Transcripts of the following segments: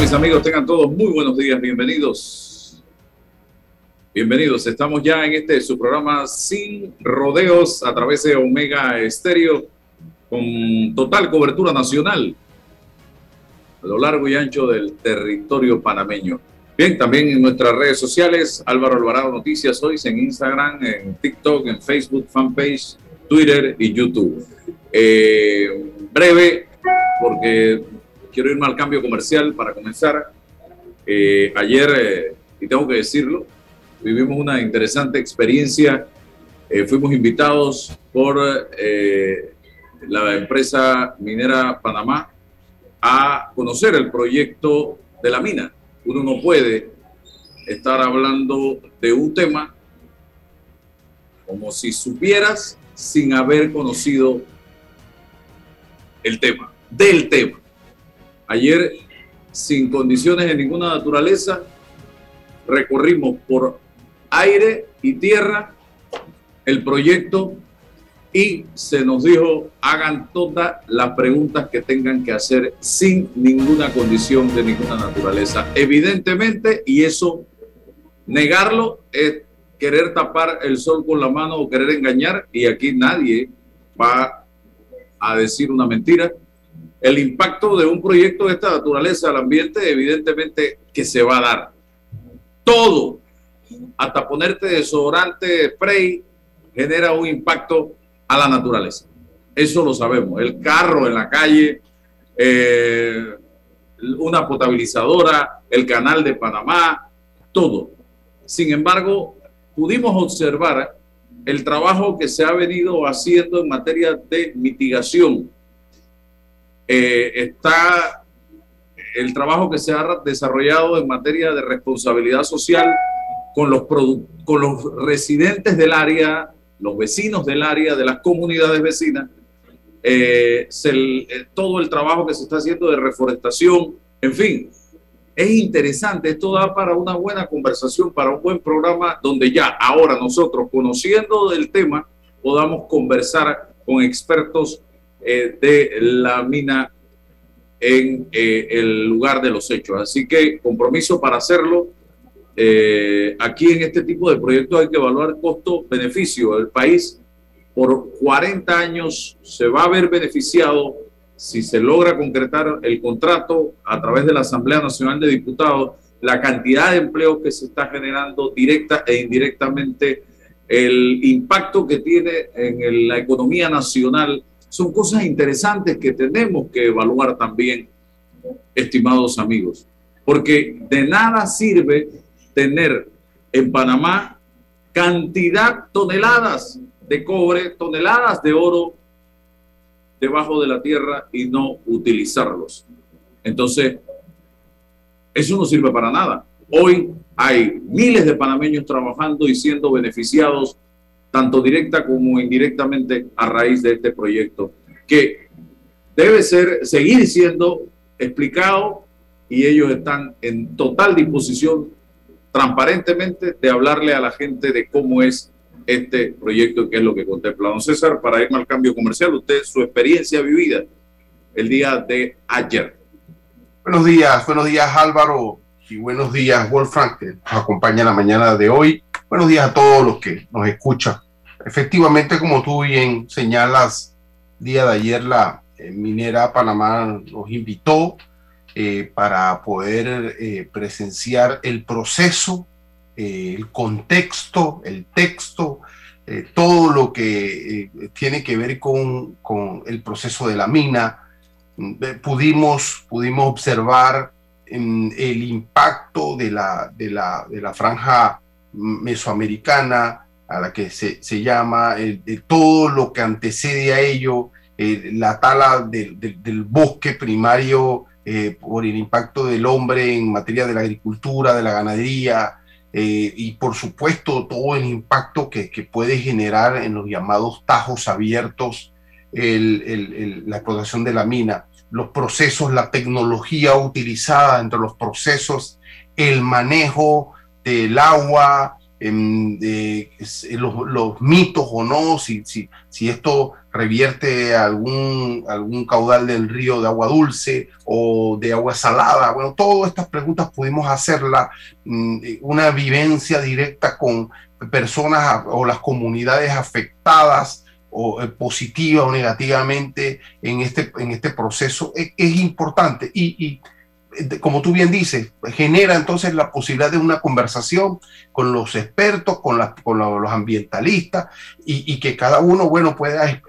Mis amigos? Tengan todos muy buenos días, bienvenidos. Bienvenidos, estamos ya en este su programa Sin Rodeos a través de Omega Estéreo con total cobertura nacional a lo largo y ancho del territorio panameño. Bien, también en nuestras redes sociales, Álvaro Alvarado Noticias hoy en Instagram, en TikTok, en Facebook, fanpage, Twitter y YouTube. Eh, breve, porque quiero irme al cambio comercial para comenzar. Eh, ayer, eh, y tengo que decirlo, vivimos una interesante experiencia. Eh, fuimos invitados por la empresa minera Panamá a conocer el proyecto de la mina. Uno no puede estar hablando de un tema como si supieras sin haber conocido el tema, del tema. Ayer, sin condiciones de ninguna naturaleza, recorrimos por aire y tierra el proyecto y se nos dijo hagan todas las preguntas que tengan que hacer sin ninguna condición de ninguna naturaleza. Evidentemente, y eso negarlo es querer tapar el sol con la mano o querer engañar y aquí nadie va a decir una mentira el impacto de un proyecto de esta naturaleza al ambiente, evidentemente que se va a dar. Todo, hasta ponerte desodorante, spray, genera un impacto a la naturaleza. Eso lo sabemos. El carro en la calle, eh, una potabilizadora, el canal de Panamá, todo. Sin embargo, pudimos observar el trabajo que se ha venido haciendo en materia de mitigación eh, está el trabajo que se ha desarrollado en materia de responsabilidad social con los, con los residentes del área, los vecinos del área, de las comunidades vecinas, eh, eh, todo el trabajo que se está haciendo de reforestación, en fin, es interesante, esto da para una buena conversación, para un buen programa donde ya ahora nosotros, conociendo del tema, podamos conversar con expertos eh, de la mina en eh, el lugar de los hechos. Así que compromiso para hacerlo. Eh, aquí en este tipo de proyectos hay que evaluar costo-beneficio. El país por 40 años se va a ver beneficiado si se logra concretar el contrato a través de la Asamblea Nacional de Diputados, la cantidad de empleos que se está generando directa e indirectamente, el impacto que tiene en la economía nacional son cosas interesantes que tenemos que evaluar también, estimados amigos, porque de nada sirve tener en Panamá cantidad, toneladas de cobre, toneladas de oro debajo de la tierra y no utilizarlos. Entonces, eso no sirve para nada. Hoy hay miles de panameños trabajando y siendo beneficiados tanto directa como indirectamente a raíz de este proyecto, que debe ser, seguir siendo explicado y ellos están en total disposición transparentemente de hablarle a la gente de cómo es este proyecto y qué es lo que contempla. Don César, para irme al cambio comercial, usted, su experiencia vivida el día de ayer. Buenos días, buenos días Álvaro y buenos días Wolfram, que nos acompaña la mañana de hoy. Buenos días a todos los que nos escuchan. Efectivamente, como tú bien señalas, día de ayer la eh, minera Panamá nos invitó eh, para poder eh, presenciar el proceso, el contexto, el texto, todo lo que tiene que ver con, con, el proceso de la mina. Mm, pudimos, pudimos observar mm, el impacto de la, de la, de la franja mesoamericana, a la que se, se llama, de todo lo que antecede a ello, la tala del bosque primario eh, por el impacto del hombre en materia de la agricultura, de la ganadería, eh, y por supuesto todo el impacto que, que, puede generar en los llamados tajos abiertos la explotación de la mina, los procesos, la tecnología utilizada entre los procesos, el manejo del agua, de, los, mitos o no, si, esto revierte algún, caudal del río de agua dulce o de agua salada. Bueno, todas estas preguntas pudimos hacerla, mm, una vivencia directa con personas o las comunidades afectadas o eh, positiva o negativamente en este, este proceso es, es importante y como tú bien dices, genera entonces la posibilidad de una conversación con los expertos, con, con los ambientalistas, y, que cada uno, bueno, pueda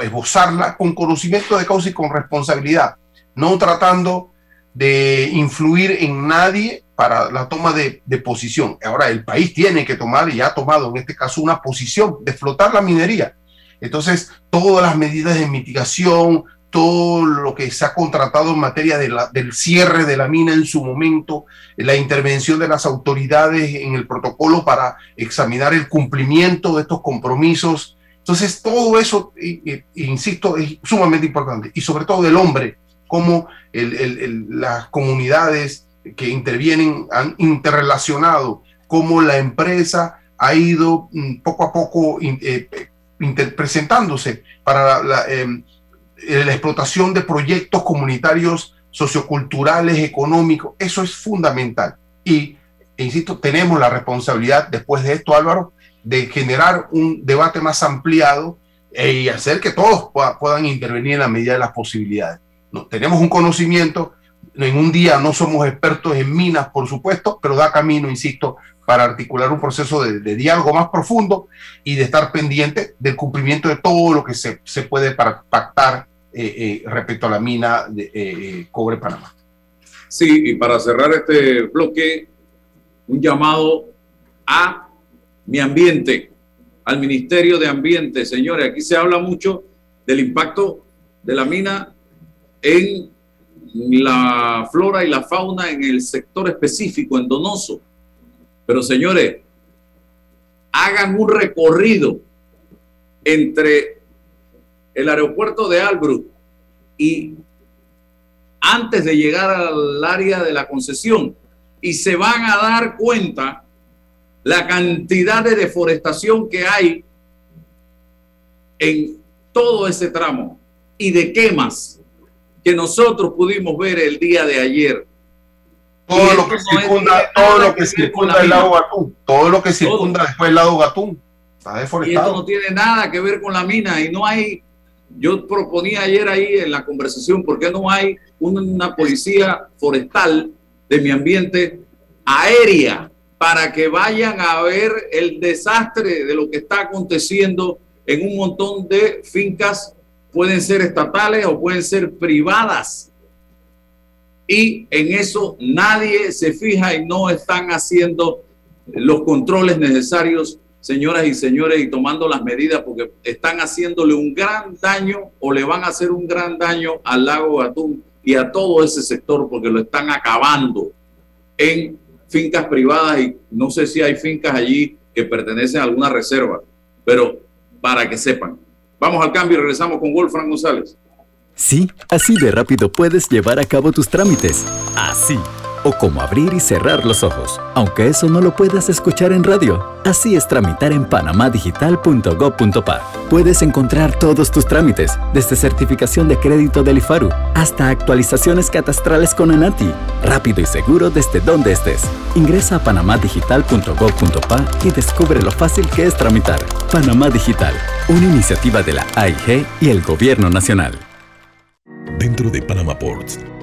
esbozarla con conocimiento de causa y con responsabilidad, no tratando de influir en nadie para la toma de, posición. Ahora, el país tiene que tomar, y ha tomado en este caso, una posición de explotar la minería. Entonces, todas las medidas de mitigación, todo lo que se ha contratado en materia de la, del cierre de la mina en su momento, la intervención de las autoridades en el protocolo para examinar el cumplimiento de estos compromisos. Entonces, todo eso, insisto, es sumamente importante. Y sobre todo del hombre, como las comunidades que intervienen han interrelacionado, cómo la empresa ha ido mm, poco a poco eh, presentándose para la... Em, eh, la explotación de proyectos comunitarios socioculturales, económicos, eso es fundamental. Y, e insisto, tenemos la responsabilidad después de esto, Álvaro, de generar un debate más ampliado e, y hacer que todos puedan intervenir en la medida de las posibilidades. No, tenemos un conocimiento, en un día no somos expertos en minas, por supuesto, pero da camino, insisto, para articular un proceso de, diálogo más profundo y de estar pendiente del cumplimiento de todo lo que se, se puede para pactar eh, eh, respecto a la mina de eh, Cobre Panamá. Sí, y para cerrar este bloque, un llamado a mi ambiente, al Ministerio de Ambiente. Señores, aquí se habla mucho del impacto de la mina en la flora y la fauna en el sector específico, en Donoso. Pero señores, hagan un recorrido entre el aeropuerto de Albrook y antes de llegar al área de la concesión y se van a dar cuenta la cantidad de deforestación que hay en todo ese tramo y de quemas que nosotros pudimos ver el día de ayer. Todo lo que circunda, todo lo que circunda el lago Gatún, todo lo que circunda después el lago Gatún, está deforestado. Y esto no tiene nada que ver con la mina y no hay, yo proponía ayer ahí en la conversación, ¿por qué no hay una policía forestal de mi ambiente aérea para que vayan a ver el desastre de lo que está aconteciendo en un montón de fincas, pueden ser estatales o pueden ser privadas? y en eso nadie se fija y no están haciendo los controles necesarios, señoras y señores, y tomando las medidas porque están haciéndole un gran daño o le van a hacer un gran daño al lago Atún y a todo ese sector porque lo están acabando en fincas privadas y no sé si hay fincas allí que pertenecen a alguna reserva, pero para que sepan. Vamos al cambio y regresamos con Wolfram González. Sí, así de rápido puedes llevar a cabo tus trámites. Así. O como abrir y cerrar los ojos, aunque eso no lo puedas escuchar en radio. Así es tramitar en panamadigital.gov.pa. Puedes encontrar todos tus trámites, desde certificación de crédito del IFARU hasta actualizaciones catastrales con ANATI. Rápido y seguro desde donde estés. Ingresa a panamadigital.gov.pa y descubre lo fácil que es tramitar. Panamá Digital, una iniciativa de la AIG y el Gobierno Nacional. Dentro de Panama Ports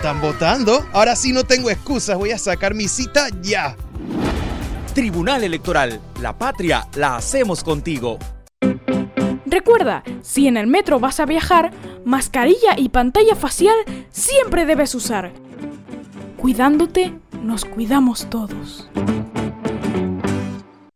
están votando. Ahora sí no tengo excusas, voy a sacar mi cita ya. Tribunal Electoral, la patria la hacemos contigo. Recuerda, si en el metro vas a viajar, mascarilla y pantalla facial siempre debes usar. Cuidándote, nos cuidamos todos.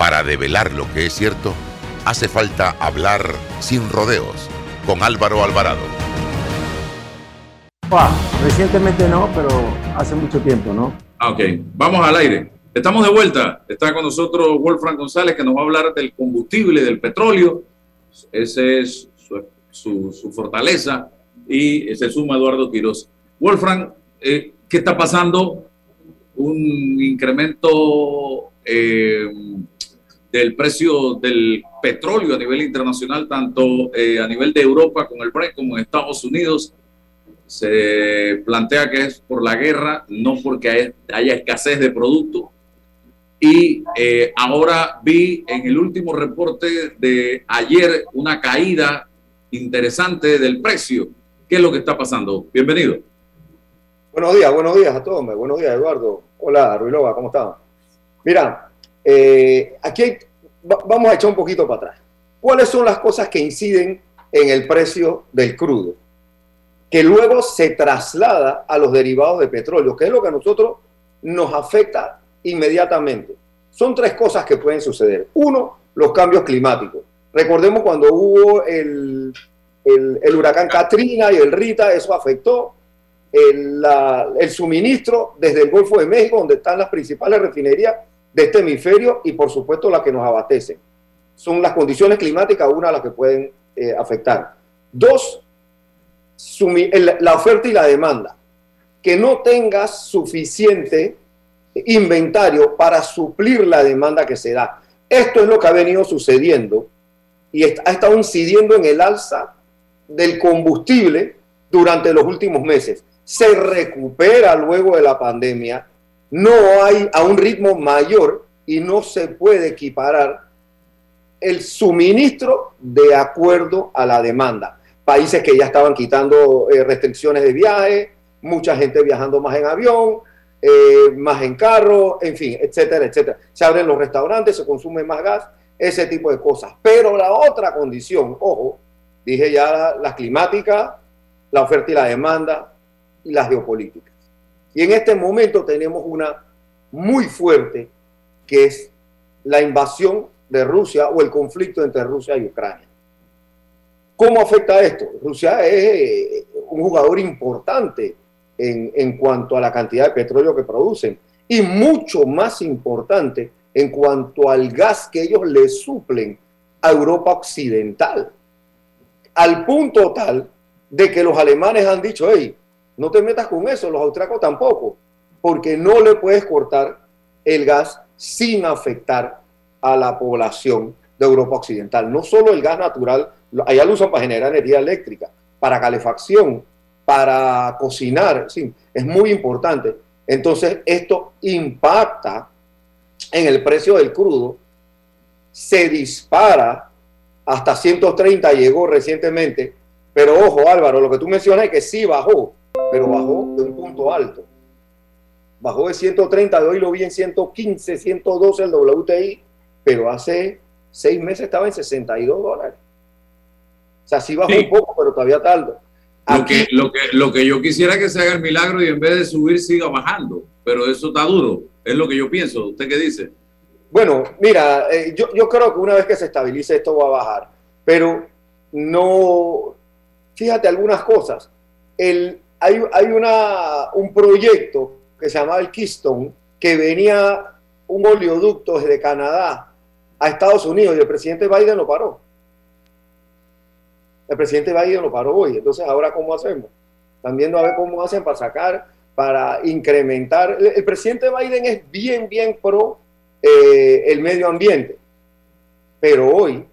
Para develar lo que es cierto, hace falta hablar sin rodeos con Álvaro Alvarado. recientemente no, pero hace mucho tiempo, ¿no? Ah, ok, vamos al aire. Estamos de vuelta. Está con nosotros Wolfram González que nos va a hablar del combustible, del petróleo. Esa es su, su, fortaleza. Y se suma Eduardo Quiroz. Wolfram, eh, ¿qué está pasando? Un incremento eh, del precio del petróleo a nivel internacional, tanto eh, a nivel de Europa con el Brent como en Estados Unidos. Se plantea que es por la guerra, no porque haya escasez de producto. Y eh, ahora vi en el último reporte de ayer una caída interesante del precio. ¿Qué es lo que está pasando? Bienvenido. Buenos días, buenos días a todos. Buenos días, Eduardo. Hola, Ruilova, ¿cómo están? Mira, eh, aquí vamos a echar un poquito para atrás. ¿Cuáles son las cosas que inciden en el precio del crudo? Que luego se traslada a los derivados de petróleo, que es lo que a nosotros nos afecta inmediatamente. Son tres cosas que pueden suceder. Uno, los cambios climáticos. Recordemos cuando hubo el, huracán Katrina y el Rita, eso afectó el, suministro desde el Golfo de México, donde están las principales refinerías de este hemisferio y por supuesto las que nos abastecen. Son las condiciones climáticas una las que pueden eh, afectar. Dos, la oferta y la demanda. Que no tengas suficiente inventario para suplir la demanda que se da. Esto es lo que ha venido sucediendo y ha estado incidiendo en el alza del combustible durante los últimos meses. Se recupera luego de la pandemia, no hay a un ritmo mayor y no se puede equiparar el suministro de acuerdo a la demanda. Países que ya estaban quitando eh, restricciones de viaje, mucha gente viajando más en avión, eh, más en carro, en fin, etcétera, etcétera. Se abren los restaurantes, se consume más gas, ese tipo de cosas. Pero la otra condición, ojo, dije ya la, la climática, la oferta y la demanda y las geopolíticas. Y en este momento tenemos una muy fuerte que es la invasión de Rusia o el conflicto entre Rusia y Ucrania. ¿Cómo afecta esto? Rusia es eh, un jugador importante en, en, cuanto a la cantidad de petróleo que producen y mucho más importante en cuanto al gas que ellos le suplen a Europa Occidental. Al punto tal de que los alemanes han dicho, hey, no te metas con eso, los austriacos tampoco, porque no le puedes cortar el gas sin afectar a la población de Europa Occidental. No solo el gas natural, allá lo usan para generar energía eléctrica, para calefacción, para cocinar, sí, es muy importante. Entonces, esto impacta en el precio del crudo, se dispara hasta 130, llegó recientemente, pero ojo Álvaro, lo que tú mencionas es que sí bajó, pero bajó de un punto alto. Bajó de 130, de hoy lo vi en 115, 112 el WTI, pero hace seis meses estaba en 62 dólares. O sea, sí bajó Sí. un poco, pero todavía está alto. Lo que, lo, que, lo que yo quisiera que se haga el milagro y en vez de subir siga bajando, pero eso está duro, es lo que yo pienso. ¿Usted qué dice? Bueno, mira, eh, yo, yo creo que una vez que se estabilice esto va a bajar, pero no, fíjate algunas cosas. El, hay un proyecto que se llamaba el Keystone, que venía un oleoducto desde Canadá a Estados Unidos y el presidente Biden lo paró. El presidente Biden lo paró hoy, entonces ahora ¿cómo hacemos? Están viendo a ver cómo hacen para sacar, para incrementar. El, el presidente Biden es bien, bien pro eh, el medio ambiente, pero hoy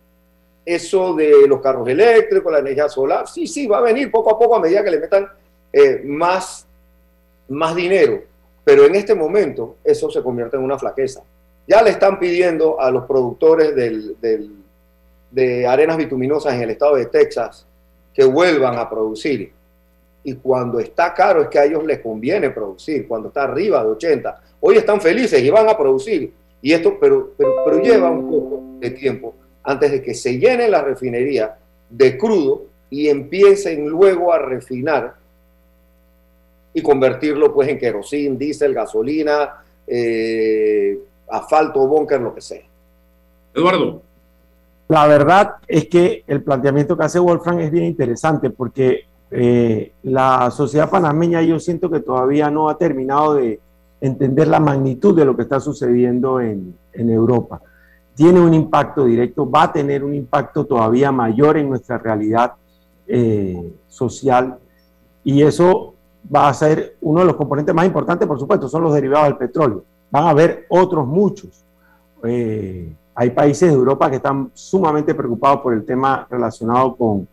eso de los carros eléctricos, la energía solar, sí, sí, va a venir poco a poco a medida que le metan eh, más, más dinero, pero en este momento eso se convierte en una flaqueza. Ya le están pidiendo a los productores de arenas bituminosas en el estado de Texas que vuelvan a producir. Y cuando está caro es que a ellos les conviene producir, cuando está arriba de 80. Hoy están felices y van a producir. Y esto, pero, pero, pero lleva un poco de tiempo antes de que se llene la refinería de crudo y empiecen luego a refinar y convertirlo pues en querosín, diésel, gasolina, eh, asfalto, búnker, lo que sea. Eduardo. La verdad es que el planteamiento que hace Wolfram es bien interesante porque eh, la sociedad panameña yo siento que todavía no ha terminado de entender la magnitud de lo que está sucediendo en, en Europa. Tiene un impacto directo, va a tener un impacto todavía mayor en nuestra realidad eh, social y eso va a ser uno de los componentes más importantes, por supuesto, son los derivados del petróleo. Van a haber otros muchos. Eh, hay países de Europa que están sumamente preocupados por el tema relacionado con,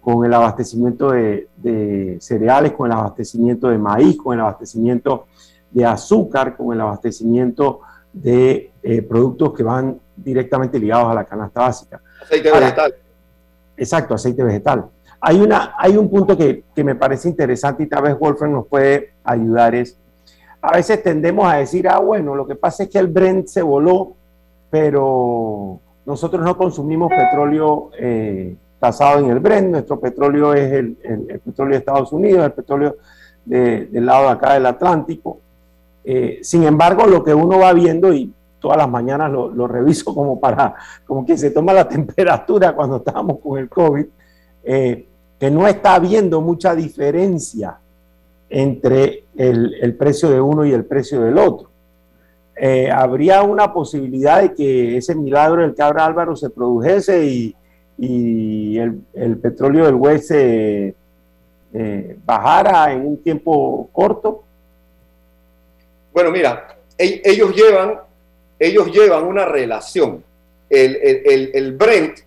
con el abastecimiento de, de, cereales, con el abastecimiento de maíz, con el abastecimiento de azúcar, con el abastecimiento de eh, productos que van directamente ligados a la canasta básica. Aceite Ahora, vegetal. Exacto, aceite vegetal. Hay, una, hay un punto que, que, me parece interesante y tal vez Wolfram nos puede ayudar es, a veces tendemos a decir, ah, bueno, lo que pasa es que el Brent se voló, pero nosotros no consumimos petróleo eh, en el Brent, nuestro petróleo es el, el, petróleo de Estados Unidos, el petróleo de, del lado de acá del Atlántico. Eh, sin embargo, lo que uno va viendo, y todas las mañanas lo, lo, reviso como para, como que se toma la temperatura cuando estábamos con el COVID, eh, que no está habiendo mucha diferencia entre el, el, precio de uno y el precio del otro. Eh, habría una posibilidad de que ese milagro del cabra Álvaro se produjese y, y el, el, petróleo del West se eh, bajara en un tiempo corto. Bueno, mira, ellos llevan, ellos llevan una relación. El, el, el Brent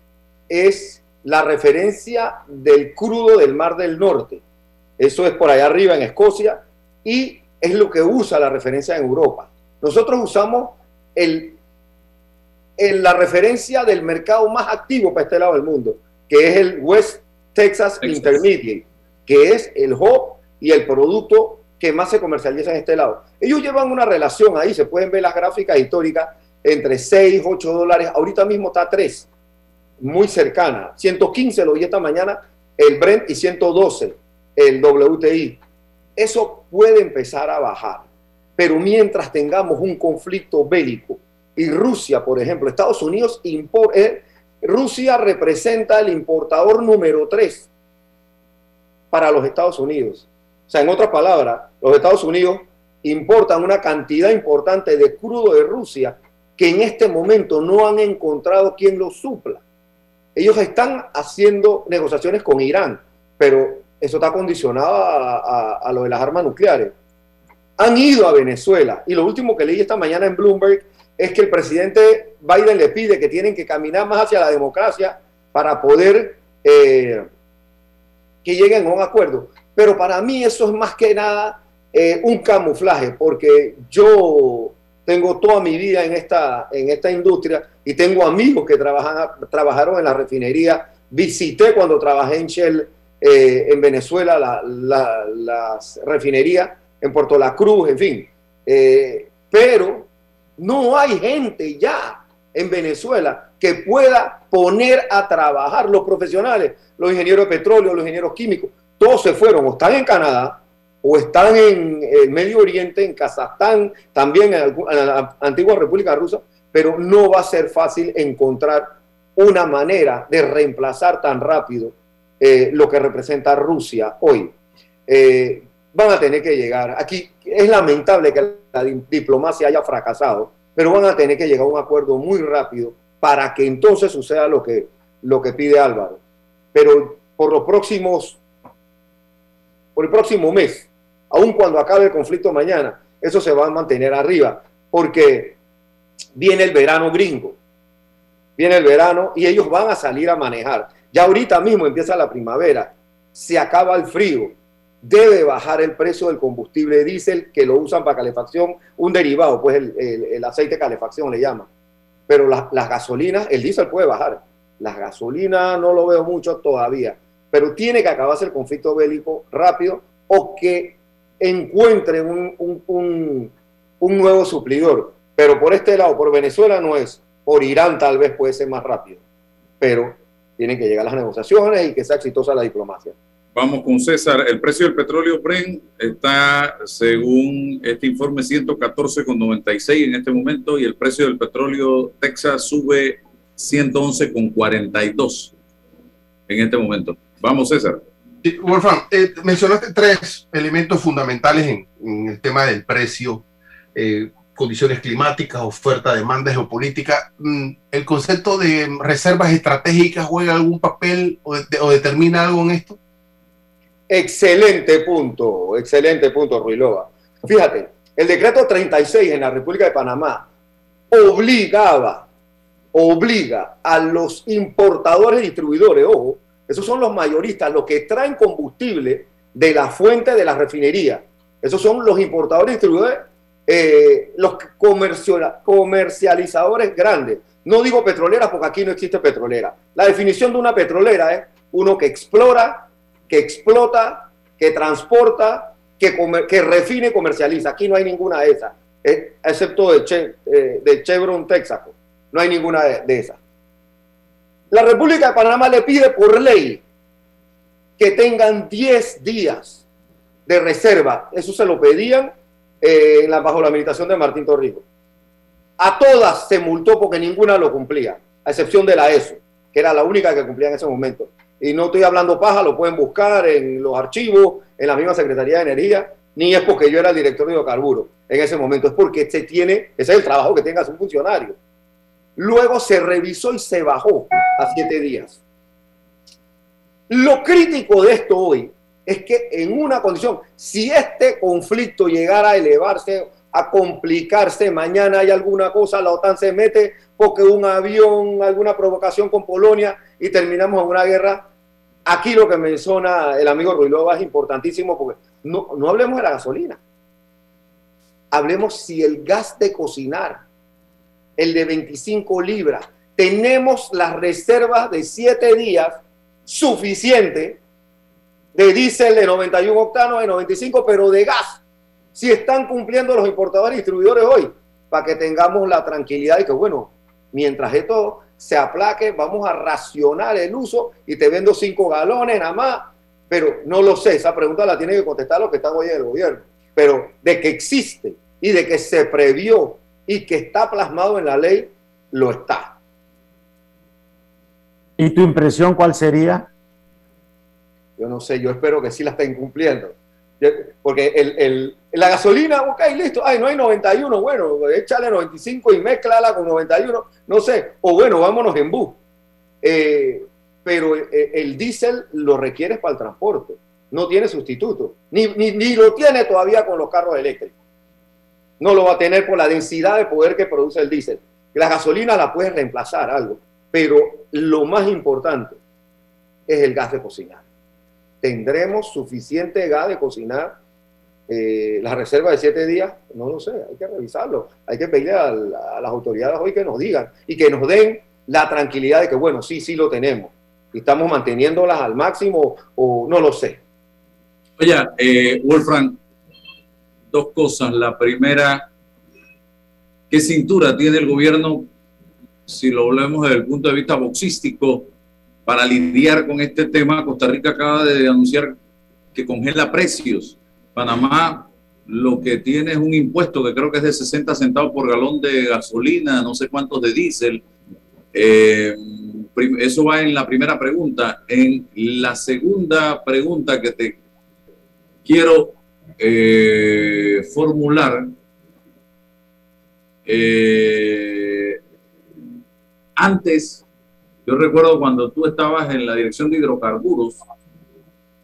es la referencia del crudo del Mar del Norte. Eso es por allá arriba en Escocia y es lo que usa la referencia en Europa. Nosotros usamos el, el, la referencia del mercado más activo para este lado del mundo, que es el West Texas, Texas. Intermediate, que es el hub y el producto que más se comercializa en este lado. Ellos llevan una relación ahí, se pueden ver las gráficas históricas, entre 6, 8 dólares, ahorita mismo está a 3, muy cercana. 115 lo vi esta mañana, el Brent y 112 el WTI. Eso puede empezar a bajar, pero mientras tengamos un conflicto bélico y Rusia, por ejemplo, Estados Unidos, eh, Rusia representa el importador número 3 para los Estados Unidos. O sea, en otras palabras, los Estados Unidos importan una cantidad importante de crudo de Rusia que en este momento no han encontrado quien lo supla. Ellos están haciendo negociaciones con Irán, pero eso está condicionado a, lo de las armas nucleares. Han ido a Venezuela y lo último que leí esta mañana en Bloomberg es que el presidente Biden le pide que tienen que caminar más hacia la democracia para poder eh, que lleguen a un acuerdo. Pero para mí eso es más que nada eh, un camuflaje, porque yo tengo toda mi vida en esta, en esta industria y tengo amigos que trabajan, trabajaron en la refinería. Visité cuando trabajé en Shell eh, en Venezuela, la, la, refinería en Puerto La Cruz, en fin. Eh, pero no hay gente ya en Venezuela que pueda poner a trabajar los profesionales, los ingenieros de petróleo, los ingenieros químicos, todos se fueron o están en Canadá o están en Medio Oriente, en Kazajstán, también en la antigua República Rusa, pero no va a ser fácil encontrar una manera de reemplazar tan rápido eh, lo que representa Rusia hoy. Eh, van a tener que llegar, aquí es lamentable que la diplomacia haya fracasado, pero van a tener que llegar a un acuerdo muy rápido para que entonces suceda lo que, lo que pide Álvaro. Pero por los próximos, por el próximo mes, aun cuando acabe el conflicto mañana, eso se va a mantener arriba, porque viene el verano gringo, viene el verano y ellos van a salir a manejar. Ya ahorita mismo empieza la primavera, se acaba el frío, debe bajar el precio del combustible diésel que lo usan para calefacción, un derivado, pues el, aceite de calefacción le llaman. Pero las gasolinas, el diésel puede bajar. Las gasolinas no lo veo mucho todavía, pero tiene que acabarse el conflicto bélico rápido o que encuentren un, un nuevo suplidor. Pero por este lado, por Venezuela no es, por Irán tal vez puede ser más rápido. Pero tienen que llegar las negociaciones y que sea exitosa la diplomacia. Vamos con César. El precio del petróleo Bren está, según este informe, 114,96 en este momento y el precio del petróleo Texas sube 111,42 en este momento. Vamos, César. Wolfram, eh, mencionaste tres elementos fundamentales en, el tema del precio. Eh, condiciones climáticas, oferta, demanda, geopolítica, mm, ¿el concepto de reservas estratégicas juega algún papel o, determina algo en esto? Excelente punto, excelente punto, Ruilova. Fíjate, el decreto 36 en la República de Panamá obligaba, obliga a los importadores y distribuidores, ojo, esos son los mayoristas, los que traen combustible de la fuente de la refinería. Esos son los importadores distribuidores eh, los comercializadores grandes. No digo petroleras porque aquí no existe petrolera. La definición de una petrolera es uno que explora, que explota, que transporta, que, que refine y comercializa. Aquí no hay ninguna de esas, eh, excepto de, eh, de, Chevron Texaco. No hay ninguna de, de esas. La República de Panamá le pide por ley que tengan 10 días de reserva. Eso se lo pedían eh, bajo la administración de Martín Torrijos. A todas se multó porque ninguna lo cumplía, a excepción de la ESO, que era la única que cumplía en ese momento. Y no estoy hablando paja, lo pueden buscar en los archivos, en la misma Secretaría de Energía, ni es porque yo era el director de hidrocarburos en ese momento, es porque se tiene, ese es el trabajo que tenga un funcionario. Luego se revisó y se bajó a siete días. Lo crítico de esto hoy es que en una condición, si este conflicto llegara a elevarse, a complicarse, mañana hay alguna cosa, la OTAN se mete porque un avión, alguna provocación con Polonia y terminamos en una guerra. Aquí lo que menciona el amigo Ruilova es importantísimo porque no, no hablemos de la gasolina. Hablemos si el gas de cocinar, el de 25 libras, tenemos las reservas de 7 días suficiente de diésel de 91 octanos, de 95, pero de gas si están cumpliendo los importadores y distribuidores hoy, para que tengamos la tranquilidad de que, bueno, mientras esto se aplaque, vamos a racionar el uso y te vendo cinco galones nada más. Pero no lo sé, esa pregunta la tiene que contestar los que están hoy en el gobierno. Pero de que existe y de que se previó y que está plasmado en la ley, lo está. ¿Y tu impresión cuál sería? Yo no sé, yo espero que sí la estén cumpliendo. Porque el, la gasolina, ok, listo, ay, no hay 91, bueno, échale 95 y mezclala con 91, no sé, o bueno, vámonos en bus. Eh, pero eh, el diésel lo requiere para el transporte, no tiene sustituto, ni, ni, ni lo tiene todavía con los carros eléctricos. No lo va a tener por la densidad de poder que produce el diésel. La gasolina la puede reemplazar algo, pero lo más importante es el gas de cocinar. ¿Tendremos suficiente gas de cocinar? Eh, la reserva de siete días, no lo sé, hay que revisarlo. Hay que pedirle a, las autoridades hoy que nos digan y que nos den la tranquilidad de que, bueno, sí, sí lo tenemos. Estamos manteniéndolas al máximo o no lo sé. Oye, eh, Wolfram, dos cosas. La primera, ¿qué cintura tiene el gobierno, si lo hablamos desde el punto de vista boxístico, para lidiar con este tema? Costa Rica acaba de anunciar que congela precios. Panamá lo que tiene es un impuesto que creo que es de 60 centavos por galón de gasolina, no sé cuántos de diésel. Eh, eso va en la primera pregunta. En la segunda pregunta que te quiero eh, formular eh, antes, yo recuerdo cuando tú estabas en la dirección de hidrocarburos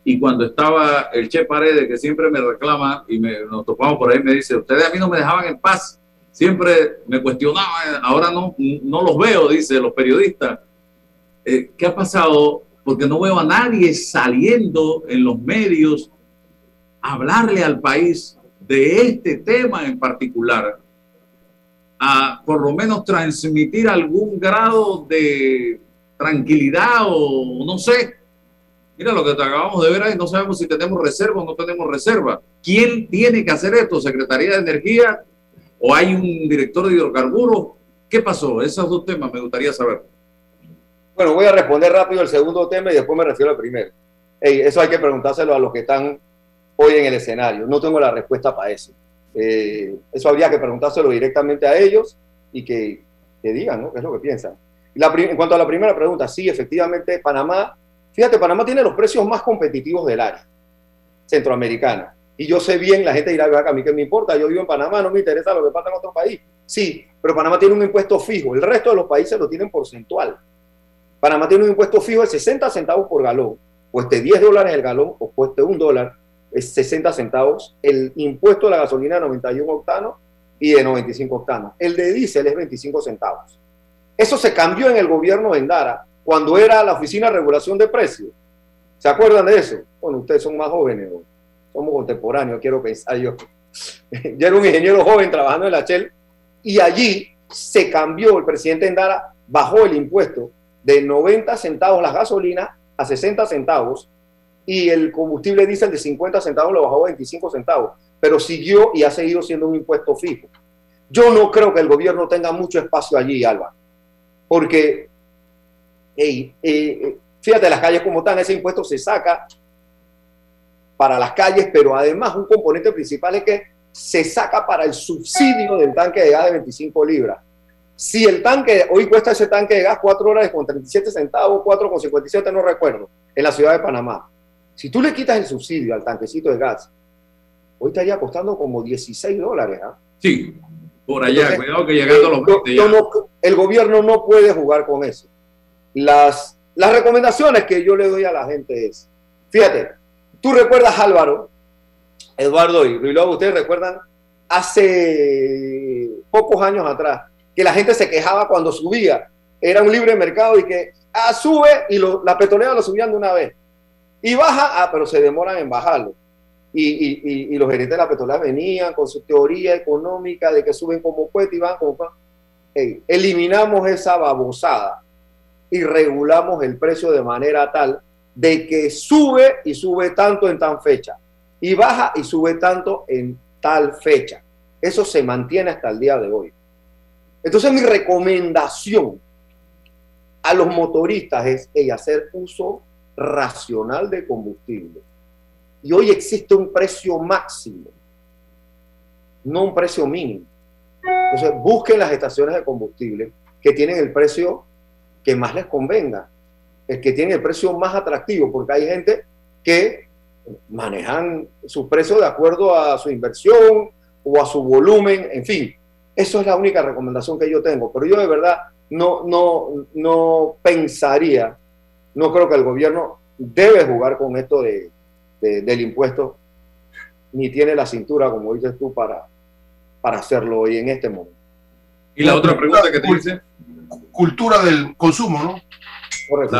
y cuando estaba el Che Paredes, que siempre me reclama y me, nos topamos por ahí, me dice, ustedes a mí no me dejaban en paz, siempre me cuestionaban, ahora no, no los veo, dice los periodistas. Eh, ¿Qué ha pasado? Porque no veo a nadie saliendo en los medios hablarle al país de este tema en particular, a por lo menos transmitir algún grado de tranquilidad o no sé. Mira lo que te acabamos de ver ahí, no sabemos si tenemos reserva o no tenemos reserva. ¿Quién tiene que hacer esto? ¿Secretaría de Energía o hay un director de hidrocarburos? ¿Qué pasó? Esos dos temas me gustaría saber. Bueno, voy a responder rápido el segundo tema y después me refiero al primero. eso hay que preguntárselo a los que están hoy en el escenario. No tengo la respuesta para eso. Eh, eso habría que preguntárselo directamente a ellos y que, que digan ¿no? qué es lo que piensan. En cuanto a la primera pregunta, sí, efectivamente, Panamá, fíjate, Panamá tiene los precios más competitivos del área centroamericana. Y yo sé bien, la gente dirá, a mí que me importa, yo vivo en Panamá, no me interesa lo que pasa en otro país. Sí, pero Panamá tiene un impuesto fijo, el resto de los países lo tienen porcentual. Panamá tiene un impuesto fijo de 60 centavos por galón, cueste 10 dólares el galón o cueste un dólar, es 60 centavos. El impuesto de la gasolina de 91 octanos y de 95 octanos. El de diésel es 25 centavos. Eso se cambió en el gobierno de Endara cuando era la Oficina de Regulación de Precios. ¿Se acuerdan de eso? Bueno, ustedes son más jóvenes, somos contemporáneos, quiero pensar yo. yo era un ingeniero joven trabajando en la Shell y allí se cambió, el presidente Endara bajó el impuesto de 90 centavos la gasolina a 60 centavos y el combustible diésel de 50 centavos lo bajó a 25 centavos, pero siguió y ha seguido siendo un impuesto fijo. Yo no creo que el gobierno tenga mucho espacio allí, Alba, porque, hey, eh, fíjate, las calles como están, ese impuesto se saca para las calles, pero además un componente principal es que se saca para el subsidio del tanque de gas de 25 libras. Si el tanque, hoy cuesta ese tanque de gas 4 horas con 37 centavos, 4 con 57, no recuerdo, en la ciudad de Panamá. Si tú le quitas el subsidio al tanquecito de gas, hoy estaría costando como 16 dólares. ¿ah? Sí, por allá, cuidado que llegando a los 20 el gobierno no puede jugar con eso. Las, las recomendaciones que yo le doy a la gente es, fíjate, tú recuerdas Álvaro, Eduardo y luego ustedes recuerdan hace pocos años atrás que la gente se quejaba cuando subía, era un libre mercado y que ah, sube y la petrolera lo subían de una vez. Y baja, ah, pero se demoran en bajarlo. Y, los gerentes de la petrolera venían con su teoría económica de que suben como puente y van como eliminamos esa babosada y regulamos el precio de manera tal de que sube y sube tanto en tan fecha y baja y sube tanto en tal fecha. Eso se mantiene hasta el día de hoy. Entonces mi recomendación a los motoristas es hacer uso racional de combustible. Y hoy existe un precio máximo, no un precio mínimo. Entonces busquen las estaciones de combustible que tienen el precio que más les convenga, el que tiene el precio más atractivo, porque hay gente que manejan su precio de acuerdo a su inversión o a su volumen, en fin. Eso es la única recomendación que yo tengo, pero yo de verdad no, no, no pensaría, no creo que el gobierno debe jugar con esto de, del impuesto, ni tiene la cintura, como dices tú, para, para hacerlo hoy en este momento. Y la otra pregunta que te dice. Cultura del consumo, ¿no? Correcto.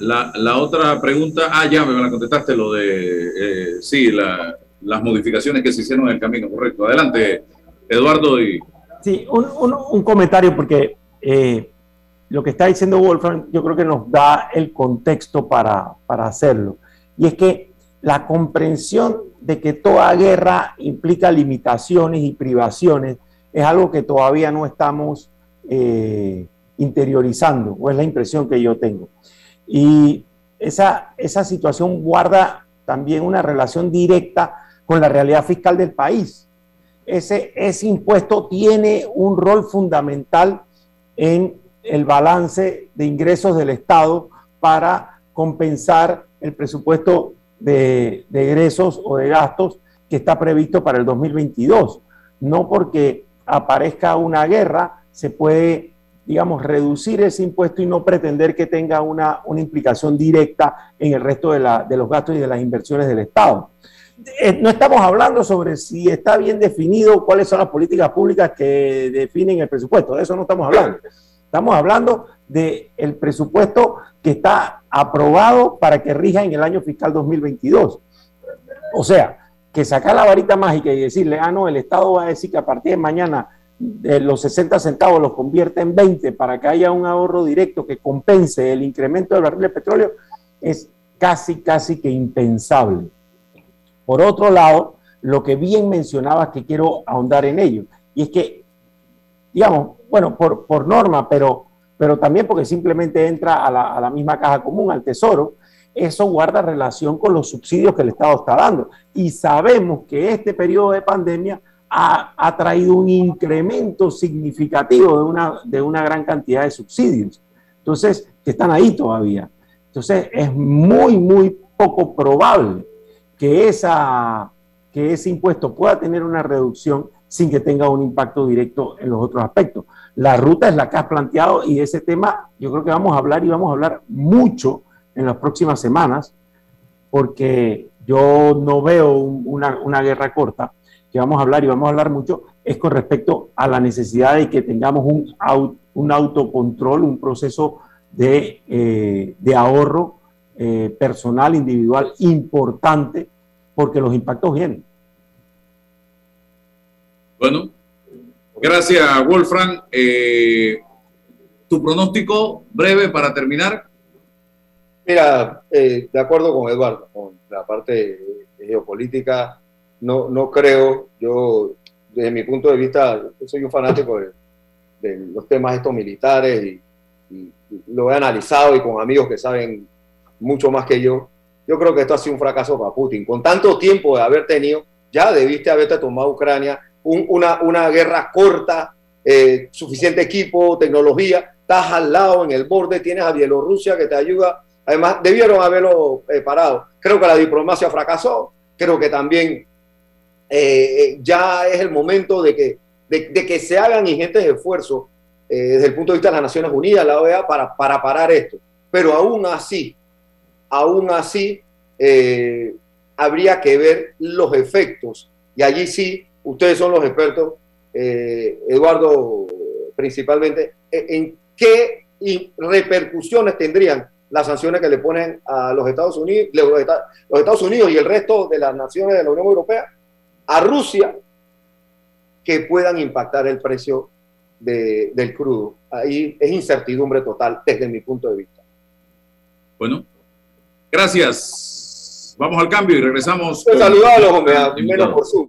La, la, otra pregunta, ah, ya me la contestaste, lo de, eh, sí, la, las modificaciones que se hicieron en el camino, correcto. Adelante, Eduardo. Y... Sí, un, un, un comentario, porque eh, lo que está diciendo Wolfram yo creo que nos da el contexto para, para hacerlo. Y es que la comprensión de que toda guerra implica limitaciones y privaciones es algo que todavía no estamos eh, interiorizando, o es la impresión que yo tengo. Y esa, esa situación guarda también una relación directa con la realidad fiscal del país. Ese, ese impuesto tiene un rol fundamental en el balance de ingresos del Estado para compensar el presupuesto de, de egresos o de gastos que está previsto para el 2022. No porque aparezca una guerra se puede digamos, reducir ese impuesto y no pretender que tenga una, una implicación directa en el resto de, la, de, los gastos y de las inversiones del Estado. Eh, no estamos hablando sobre si está bien definido cuáles son las políticas públicas que definen el presupuesto, de eso no estamos hablando. Estamos hablando del el presupuesto que está aprobado para que rija en el año fiscal 2022. O sea, que sacar la varita mágica y decirle, ah, no, el Estado va a decir que a partir de mañana de los 60 centavos los convierte en 20 para que haya un ahorro directo que compense el incremento del barril de petróleo, es casi, casi que impensable. Por otro lado, lo que bien mencionabas que quiero ahondar en ello, y es que, digamos, bueno, por, por norma, pero, pero también porque simplemente entra a la, a la misma caja común, al tesoro, eso guarda relación con los subsidios que el Estado está dando. Y sabemos que este periodo de pandemia ha, traído un incremento significativo de una, de una gran cantidad de subsidios. Entonces, que están ahí todavía. Entonces, es muy, muy poco probable que, esa, que ese impuesto pueda tener una reducción sin que tenga un impacto directo en los otros aspectos. La ruta es la que has planteado y ese tema yo creo que vamos a hablar y vamos a hablar mucho en las próximas semanas, porque yo no veo una, una guerra corta que vamos a hablar y vamos a hablar mucho es con respecto a la necesidad de que tengamos un, un autocontrol, un proceso de, eh, de ahorro eh, personal, individual importante, porque los impactos vienen. Bueno, gracias Wolfram. Eh, ¿Tu pronóstico breve para terminar? Mira, de acuerdo con Eduardo, con la parte geopolítica, no, no creo, yo desde mi punto de vista, soy un fanático de, los temas estos militares y, lo he analizado y con amigos que saben mucho más que yo. Yo creo que esto ha sido un fracaso para Putin. Con tanto tiempo de haber tenido, ya debiste haberte tomado Ucrania, una, una guerra corta, eh, suficiente equipo, tecnología, estás al lado, en el borde, tienes a Bielorrusia que te ayuda. Además, debieron haberlo eh, parado. Creo que la diplomacia fracasó, creo que también eh, eh, ya es el momento de que, de, que se hagan ingentes esfuerzos desde el punto de vista de las Naciones Unidas, la OEA, para, para parar esto. Pero aún así, aún así, habría que ver los efectos. Y allí sí, ustedes son los expertos, Eduardo principalmente, en qué repercusiones tendrían las sanciones que le ponen a los Estados Unidos, los Estados Unidos y el resto de las naciones de la Unión Europea a Rusia que puedan impactar el precio del crudo. Ahí es incertidumbre total desde mi punto de vista. Bueno, gracias. Vamos al cambio y regresamos. Saludalos, hombre, menos por Zoom.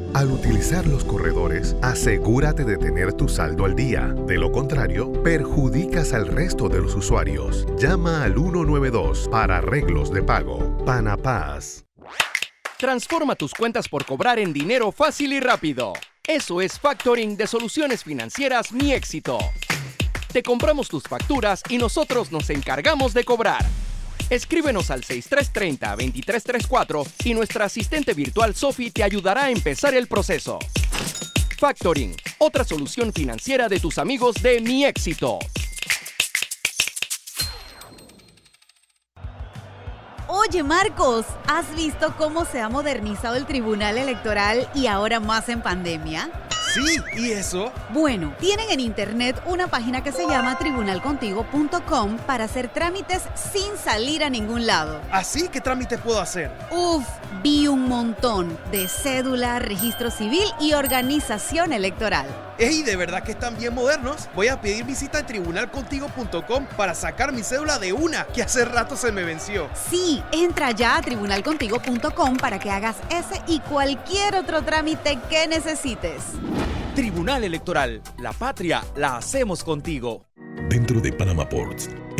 Al utilizar los corredores, asegúrate de tener tu saldo al día. De lo contrario, perjudicas al resto de los usuarios. Llama al 192 para arreglos de pago. Panapaz. Transforma tus cuentas por cobrar en dinero fácil y rápido. Eso es factoring de soluciones financieras Mi Éxito. Te compramos tus facturas y nosotros nos encargamos de cobrar. Escríbenos al 6330-2334 y nuestra asistente virtual Sophie te ayudará a empezar el proceso. Factoring, otra solución financiera de tus amigos de Mi Éxito. Oye Marcos, ¿has visto cómo se ha modernizado el Tribunal Electoral y ahora más en pandemia? Sí, ¿y eso? Bueno, tienen en internet una página que se llama tribunalcontigo.com para hacer trámites sin salir a ningún lado. ¿Así? ¿Qué trámites puedo hacer? Uf, vi un montón de cédula, registro civil y organización electoral. ¡Ey, de verdad que están bien modernos! Voy a pedir visita a tribunalcontigo.com para sacar mi cédula de una que hace rato se me venció. Sí, entra ya a tribunalcontigo.com para que hagas ese y cualquier otro trámite que necesites. Tribunal Electoral, la patria la hacemos contigo. Dentro de Panama Ports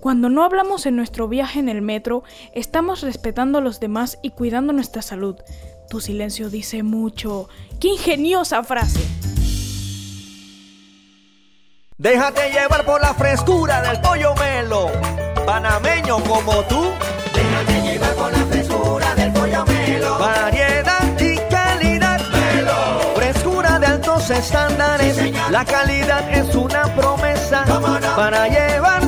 Cuando no hablamos en nuestro viaje en el metro, estamos respetando a los demás y cuidando nuestra salud. Tu silencio dice mucho. ¡Qué ingeniosa frase! Déjate llevar por la frescura del pollo melo, panameño como tú. Déjate llevar por la frescura del pollo melo. Variedad y calidad. Melo. Frescura de altos estándares. Sí, la calidad es una promesa no? para llevarte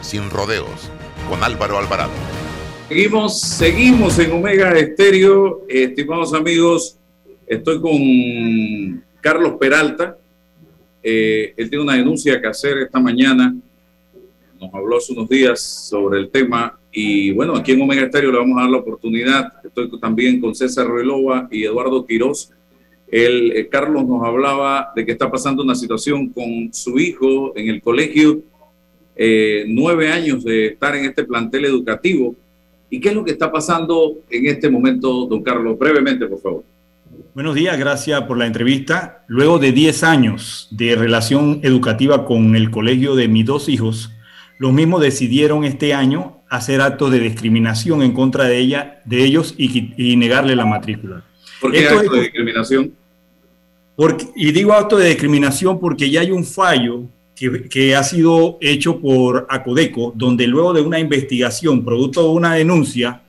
sin rodeos con Álvaro Alvarado. Seguimos, seguimos en Omega Estéreo, estimados amigos. Estoy con Carlos Peralta. Eh, él tiene una denuncia que hacer esta mañana. Nos habló hace unos días sobre el tema. Y bueno, aquí en Omega Estéreo le vamos a dar la oportunidad. Estoy también con César Ruelova y Eduardo Quiroz. El, eh, Carlos nos hablaba de que está pasando una situación con su hijo en el colegio eh, nueve años de estar en este plantel educativo. ¿Y qué es lo que está pasando en este momento, don Carlos? Brevemente, por favor. Buenos días, gracias por la entrevista. Luego de 10 años de relación educativa con el colegio de mis dos hijos, los mismos decidieron este año hacer actos de discriminación en contra de ella, de ellos y, y negarle la matrícula. ¿Por qué acto de discriminación? Porque, y digo acto de discriminación porque ya hay un fallo que, ha sido hecho por Acodeco, donde luego de una investigación, producto de una denuncia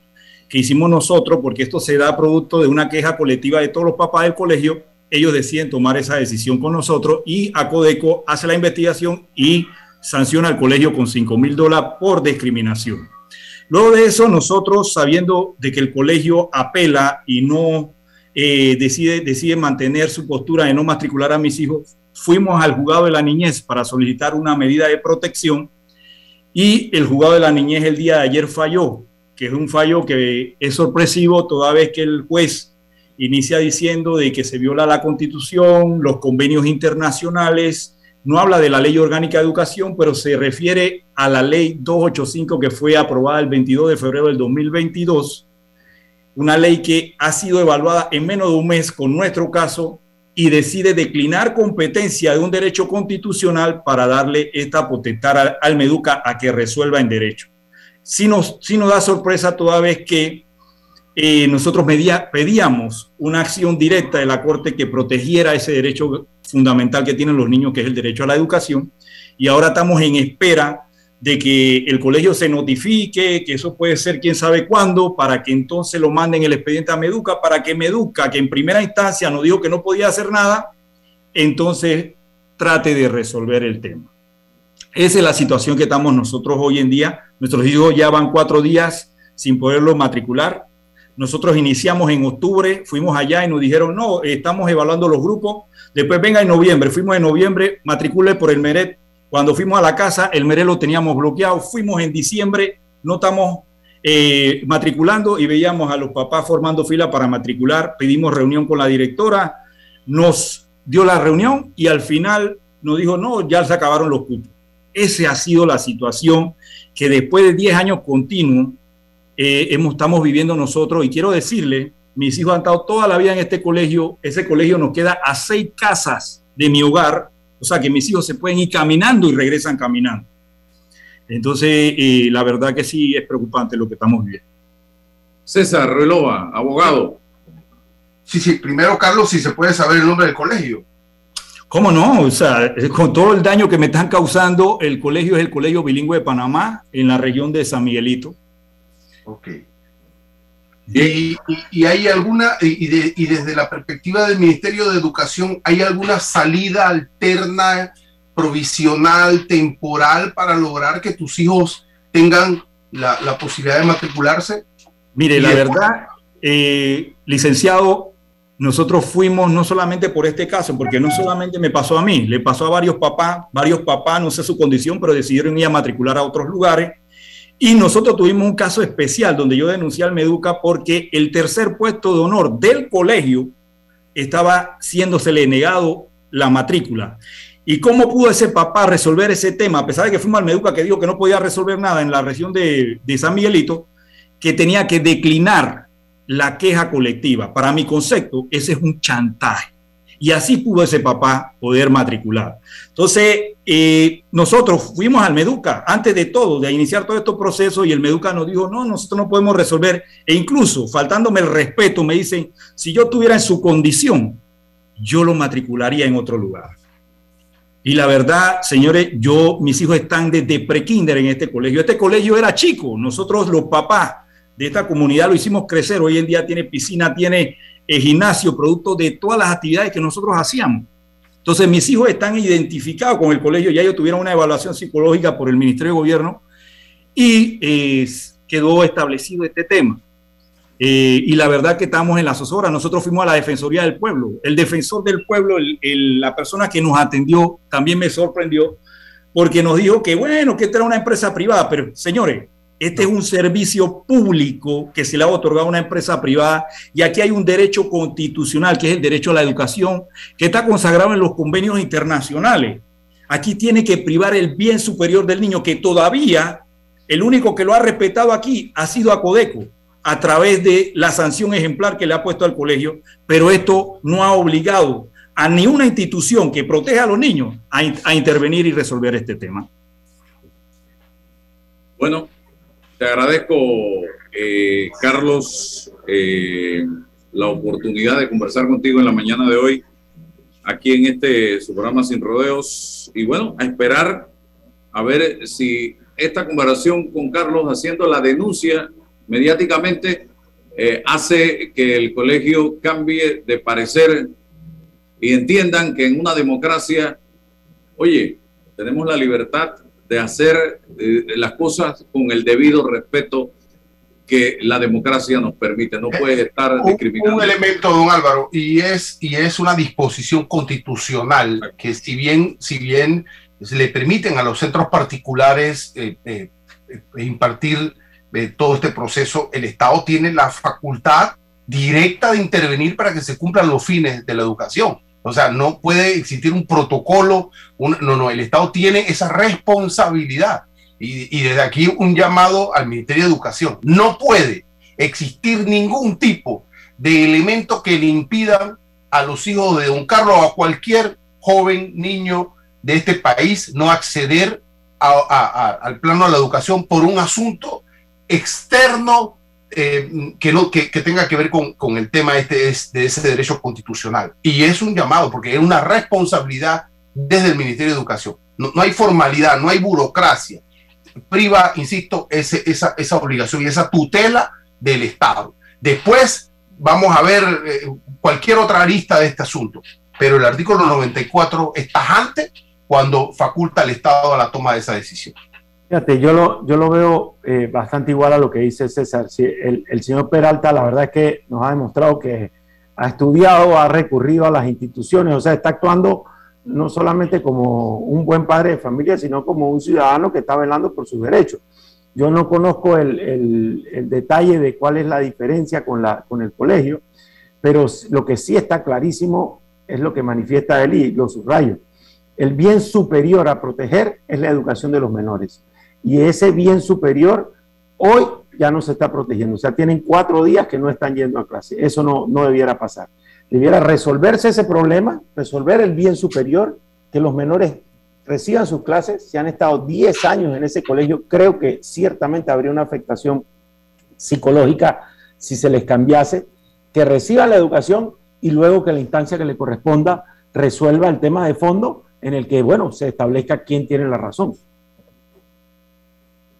que hicimos nosotros, porque esto se da producto de una queja colectiva de todos los papás del colegio, ellos deciden tomar esa decisión con nosotros y Acodeco hace la investigación y sanciona al colegio con 5 mil dólares por discriminación. Luego de eso, nosotros, sabiendo de que el colegio apela y no eh, decide, decide mantener su postura de no matricular a mis hijos, fuimos al juzgado de la niñez para solicitar una medida de protección y el juzgado de la niñez el día de ayer falló, que es un fallo que es sorpresivo toda vez que el juez inicia diciendo de que se viola la constitución, los convenios internacionales, no habla de la ley orgánica de educación, pero se refiere a la ley 285 que fue aprobada el 22 de febrero del 2022, una ley que ha sido evaluada en menos de un mes con nuestro caso y decide declinar competencia de un derecho constitucional para darle esta potestad al, Meduca a que resuelva en derecho. Si nos, nos da sorpresa toda vez que eh, nosotros pedíamos una acción directa de la Corte que protegiera ese derecho fundamental que tienen los niños, que es el derecho a la educación, y ahora estamos en espera de que el colegio se notifique, que eso puede ser quién sabe cuándo, para que entonces lo manden el expediente a Meduca, para que Meduca, que en primera instancia nos dijo que no podía hacer nada, entonces trate de resolver el tema. Esa es la situación que estamos nosotros hoy en día. Nuestros hijos ya van cuatro días sin poderlo matricular. Nosotros iniciamos en octubre, fuimos allá y nos dijeron, no, estamos evaluando los grupos. Después venga en noviembre, fuimos en noviembre, matricule por el MERET. Cuando fuimos a la casa, el MERET lo teníamos bloqueado. Fuimos en diciembre, no estamos eh, matriculando y veíamos a los papás formando fila para matricular. Pedimos reunión con la directora, nos dio la reunión y al final nos dijo, no, ya se acabaron los cupos. Esa ha sido la situación que después de 10 años continuos eh, estamos viviendo nosotros. Y quiero decirle, mis hijos han estado toda la vida en este colegio. Ese colegio nos queda a seis casas de mi hogar. O sea que mis hijos se pueden ir caminando y regresan caminando. Entonces, eh, la verdad que sí es preocupante lo que estamos viviendo. César Relova, abogado. Sí, sí, primero, Carlos, si se puede saber el nombre del colegio. ¿Cómo no? O sea, con todo el daño que me están causando, el colegio es el Colegio Bilingüe de Panamá, en la región de San Miguelito. Ok. Y, y, hay alguna, y, de, y, desde la perspectiva del Ministerio de Educación, ¿hay alguna salida alterna, provisional, temporal para lograr que tus hijos tengan la, la posibilidad de matricularse? Mire, la verdad, eh, licenciado, nosotros fuimos no solamente por este caso, porque no solamente me pasó a mí, le pasó a varios papás, varios papás, no sé su condición, pero decidieron ir a matricular a otros lugares y nosotros tuvimos un caso especial donde yo denuncié al Meduca porque el tercer puesto de honor del colegio estaba siéndosele negado la matrícula. ¿Y cómo pudo ese papá resolver ese tema? A pesar de que fuimos al Meduca que dijo que no podía resolver nada en la región de, de San Miguelito, que tenía que declinar la queja colectiva. Para mi concepto, ese es un chantaje. Y así pudo ese papá poder matricular. Entonces, eh, nosotros fuimos al Meduca antes de todo, de iniciar todo este proceso, y el Meduca nos dijo, no, nosotros no podemos resolver. E incluso, faltándome el respeto, me dicen, si yo estuviera en su condición, yo lo matricularía en otro lugar. Y la verdad, señores, yo, mis hijos están desde prekinder en este colegio. Este colegio era chico. Nosotros, los papás de esta comunidad, lo hicimos crecer. Hoy en día tiene piscina, tiene el gimnasio, producto de todas las actividades que nosotros hacíamos. Entonces, mis hijos están identificados con el colegio, ya ellos tuvieron una evaluación psicológica por el Ministerio de Gobierno y eh, quedó establecido este tema. Eh, y la verdad que estamos en la zozobra. Nosotros fuimos a la Defensoría del Pueblo. El defensor del pueblo, la persona que nos atendió, también me sorprendió porque nos dijo que, bueno, que esta era una empresa privada, pero señores, este es un servicio público que se le ha otorgado a una empresa privada y aquí hay un derecho constitucional, que es el derecho a la educación, que está consagrado en los convenios internacionales. Aquí tiene que privar el bien superior del niño, que todavía el único que lo ha respetado aquí ha sido Acodeco. a través de la sanción ejemplar que le ha puesto al colegio, pero esto no ha obligado a ninguna institución que proteja a los niños a, a intervenir y resolver este tema. Bueno, te agradezco, eh, Carlos, eh, la oportunidad de conversar contigo en la mañana de hoy, aquí en este su programa Sin Rodeos. Y bueno, a esperar a ver si esta conversación con Carlos haciendo la denuncia mediáticamente eh, hace que el colegio cambie de parecer y entiendan que en una democracia, oye, tenemos la libertad de hacer eh, las cosas con el debido respeto que la democracia nos permite. No puedes estar un, discriminando. Un elemento, don Álvaro, y es, y es una disposición constitucional que si bien, si bien le permiten a los centros particulares eh, eh, impartir todo este proceso, el Estado tiene la facultad directa de intervenir para que se cumplan los fines de la educación. O sea, no puede existir un protocolo, no, no, el Estado tiene esa responsabilidad. Y, desde aquí un llamado al Ministerio de Educación. No puede existir ningún tipo de elemento que le impidan a los hijos de don Carlos o a cualquier joven, niño de este país no acceder a, al plano de la educación por un asunto externo eh, que, no, que, que, tenga que ver con, con el tema este es, de ese derecho constitucional. Y es un llamado, porque es una responsabilidad desde el Ministerio de Educación. No, no hay formalidad, no hay burocracia. Priva, insisto, ese, esa, esa obligación y esa tutela del Estado. Después vamos a ver eh, cualquier otra arista de este asunto, pero el artículo 94 es tajante cuando faculta al Estado a la toma de esa decisión. Fíjate, yo lo, veo eh, bastante igual a lo que dice César. El, señor Peralta, la verdad es que nos ha demostrado que ha estudiado, ha recurrido a las instituciones, o sea, está actuando no solamente como un buen padre de familia, sino como un ciudadano que está velando por sus derechos. Yo no conozco el detalle de cuál es la diferencia con, la, con el colegio, pero lo que sí está clarísimo es lo que manifiesta él y lo subrayo. El bien superior a proteger es la educación de los menores y ese bien superior hoy ya no se está protegiendo. O sea, tienen cuatro días que no están yendo a clase. Eso no, no debiera pasar. Debiera resolverse ese problema, resolver el bien superior, que los menores reciban sus clases. Si han estado 10 años en ese colegio, creo que ciertamente habría una afectación psicológica si se les cambiase, que reciban la educación y luego que la instancia que le corresponda resuelva el tema de fondo en el que, bueno, se establezca quién tiene la razón.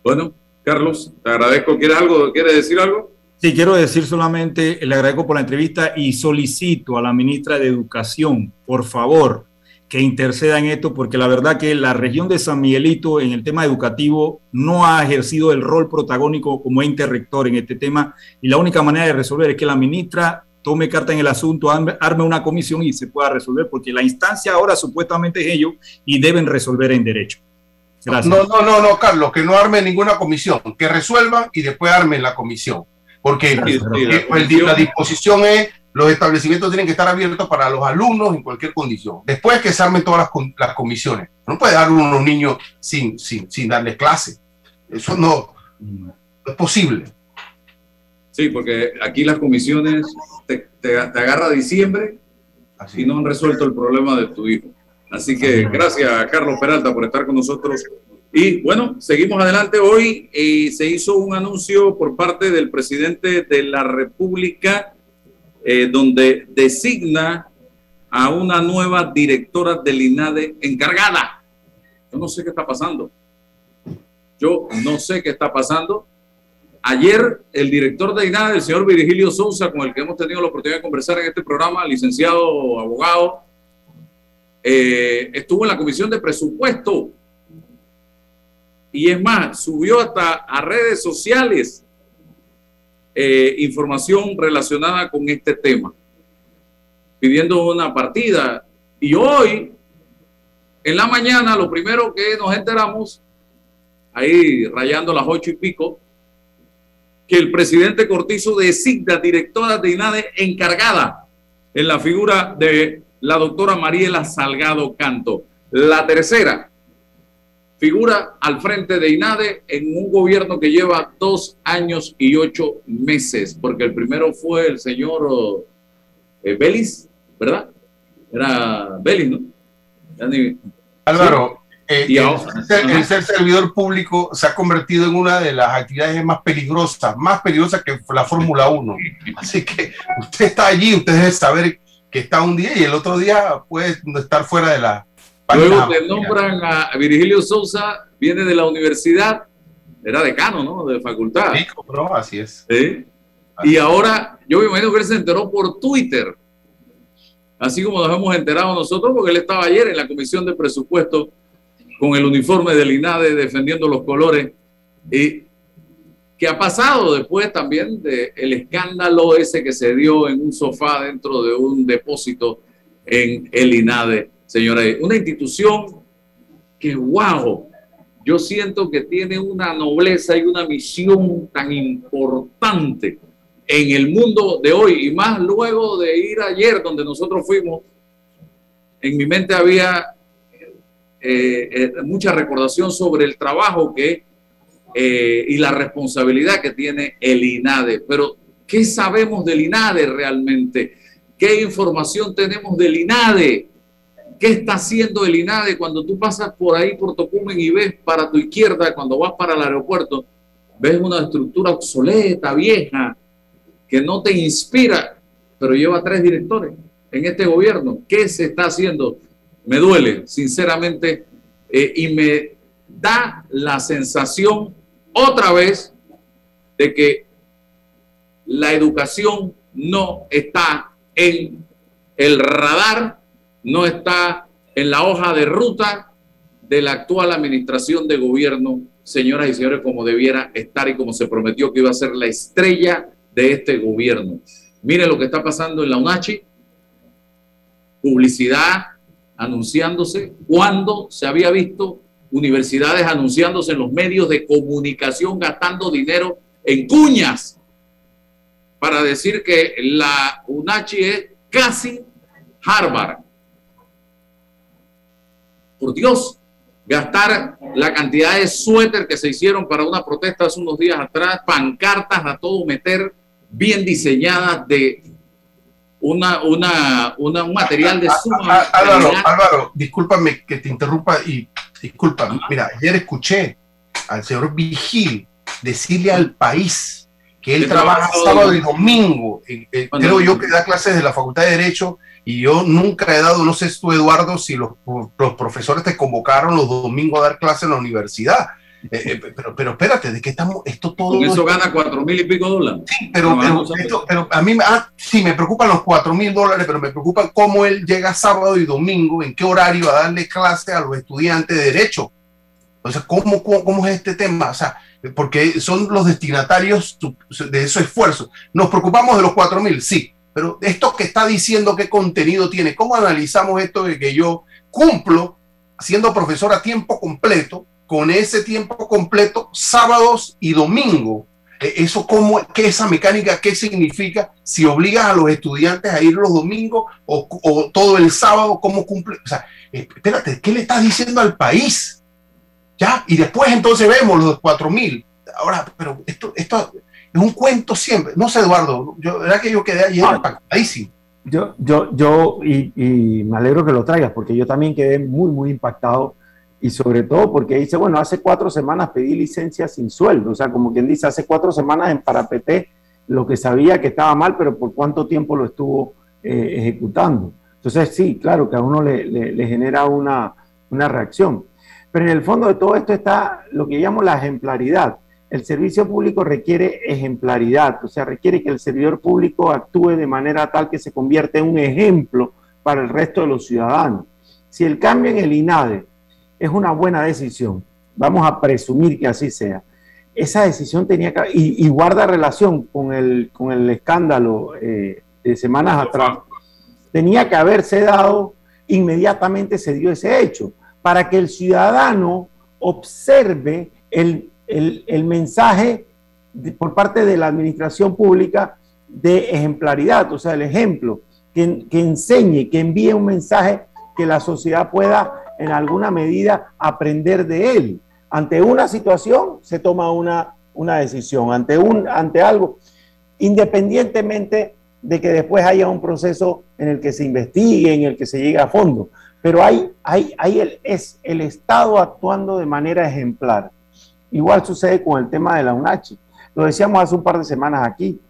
Bueno, Carlos, te agradezco. ¿Quieres algo? ¿Quieres decir algo? Sí, quiero decir solamente, le agradezco por la entrevista y solicito a la ministra de Educación, por favor, que interceda en esto, porque la verdad que la región de San Miguelito en el tema educativo no ha ejercido el rol protagónico como ente rector en este tema y la única manera de resolver es que la ministra tome carta en el asunto, arme una comisión y se pueda resolver, porque la instancia ahora supuestamente es ellos y deben resolver en derecho. Gracias. No, no, no, no, Carlos, que no arme ninguna comisión, que resuelvan y después armen la comisión. Porque la, comisión. la, disposición es, los establecimientos tienen que estar abiertos para los alumnos en cualquier condición. Después que se armen todas las, las comisiones. No puede dar uno a los niños sin, sin, sin darles clase. Eso no, no, es posible. Sí, porque aquí las comisiones te, te, te agarra diciembre Así. y no han resuelto el problema de tu hijo. Así que gracias a Carlos Peralta por estar con nosotros. Y bueno, seguimos adelante. Hoy eh, se hizo un anuncio por parte del presidente de la República eh, donde designa a una nueva directora del INADE encargada. Yo no sé qué está pasando. Yo no sé qué está pasando. Ayer el director de INADE, el señor Virgilio Sousa, con el que hemos tenido la oportunidad de conversar en este programa, licenciado abogado, eh, estuvo en la comisión de presupuesto y es más, subió hasta a redes sociales eh, información relacionada con este tema, pidiendo una partida. Y hoy, en la mañana, lo primero que nos enteramos, ahí rayando las ocho y pico, que el presidente Cortizo designa directora de INADE encargada en la figura de la doctora Mariela Salgado Canto. La tercera, figura al frente de INADE en un gobierno que lleva dos años y ocho meses, porque el primero fue el señor eh, Belis, ¿verdad? Era Belis, ¿no? Álvaro, eh, el, ser, servidor público se ha convertido en una de las actividades más peligrosas, más peligrosas que la Fórmula 1. Así que usted está allí, usted debe saber que está un día y el otro día puede estar fuera de la... Luego te nombran a Virgilio Sousa, viene de la universidad, era decano, ¿no? De facultad. Sí, así es. y ahora, yo me imagino que él se enteró por Twitter, así como nos hemos enterado nosotros, porque él estaba ayer en la comisión de presupuesto con el uniforme del INADE defendiendo los colores. Y que ha pasado después también del el escándalo ese que se dio en un sofá dentro de un depósito en el INADE, señora. Una institución que, wow, yo siento que tiene una nobleza y una misión tan importante en el mundo de hoy y más luego de ir ayer donde nosotros fuimos. En mi mente había eh, eh, mucha recordación sobre el trabajo que eh, y la responsabilidad que tiene el INADE. Pero, ¿qué sabemos del INADE realmente? ¿Qué información tenemos del INADE? ¿Qué está haciendo el INADE cuando tú pasas por ahí por Tocumen y ves para tu izquierda, cuando vas para el aeropuerto, ves una estructura obsoleta, vieja, que no te inspira, pero lleva tres directores en este gobierno? ¿Qué se está haciendo? me duele, sinceramente, eh, y me da la sensación otra vez de que la educación no está en el radar, no está en la hoja de ruta de la actual administración de gobierno, señoras y señores, como debiera estar y como se prometió que iba a ser la estrella de este gobierno. Mire lo que está pasando en la UNACHI, publicidad anunciándose, cuando se había visto universidades anunciándose en los medios de comunicación gastando dinero en cuñas para decir que la UNACHI es casi Harvard. Por Dios, gastar la cantidad de suéter que se hicieron para una protesta hace unos días atrás, pancartas a todo meter, bien diseñadas de una, una, una, un material de suma. Álvaro, Álvaro, discúlpame que te interrumpa y discúlpame. Mira, ayer escuché al señor Vigil decirle al país que él trabaja sábado y domingo. Eh, eh, creo yo que da clases de la Facultad de Derecho y yo nunca he dado, no sé tú Eduardo, si los, los profesores te convocaron los domingos a dar clases en la universidad eh, eh, pero, pero espérate, ¿de qué estamos? Esto todo. Con eso gana cuatro mil y pico dólares. Sí, pero, pero, a mí ah, sí me preocupan los cuatro mil dólares, pero me preocupa cómo él llega sábado y domingo, en qué horario a darle clase a los estudiantes de Derecho. O sea, ¿cómo, cómo, es este tema? O sea, porque son los destinatarios de esos esfuerzos. Nos preocupamos de los cuatro mil, sí, pero esto que está diciendo, ¿qué contenido tiene? ¿Cómo analizamos esto de que yo cumplo siendo profesor a tiempo completo? Con ese tiempo completo, sábados y domingo. E, eso cómo, qué esa mecánica, qué significa si obligas a los estudiantes a ir los domingos o, todo el sábado, cómo cumple. O sea, espérate, ¿qué le estás diciendo al país? Ya, y después entonces vemos los cuatro mil. Ahora, pero esto, esto es un cuento siempre. No sé, Eduardo, yo, verdad que yo quedé ayer impactadísimo. Yo, yo, yo, y, y me alegro que lo traigas, porque yo también quedé muy, muy impactado y sobre todo porque dice, bueno, hace cuatro semanas pedí licencia sin sueldo, o sea, como quien dice, hace cuatro semanas en Parapeté lo que sabía que estaba mal, pero por cuánto tiempo lo estuvo eh, ejecutando. Entonces, sí, claro que a uno le, le, genera una, una, reacción. Pero en el fondo de todo esto está lo que llamo la ejemplaridad. El servicio público requiere ejemplaridad, o sea, requiere que el servidor público actúe de manera tal que se convierta en un ejemplo para el resto de los ciudadanos. Si el cambio en el INADE es una buena decisión. Vamos a presumir que así sea. Esa decisión tenía que, y, guarda relación con el, con el escándalo eh, de semanas atrás, tenía que haberse dado, inmediatamente se dio ese hecho, para que el ciudadano observe el, mensaje por parte de la administración pública de ejemplaridad, o sea, el ejemplo, que, que enseñe, que envíe un mensaje que la sociedad pueda en alguna medida aprender de él. Ante una situación se toma una, una decisión, ante, un, ante algo, independientemente de que después haya un proceso en el que se investigue, en el que se llegue a fondo. Pero hay, hay, hay el, es el Estado actuando de manera ejemplar. Igual sucede con el tema de la UNACHI. Lo decíamos hace un par de semanas aquí.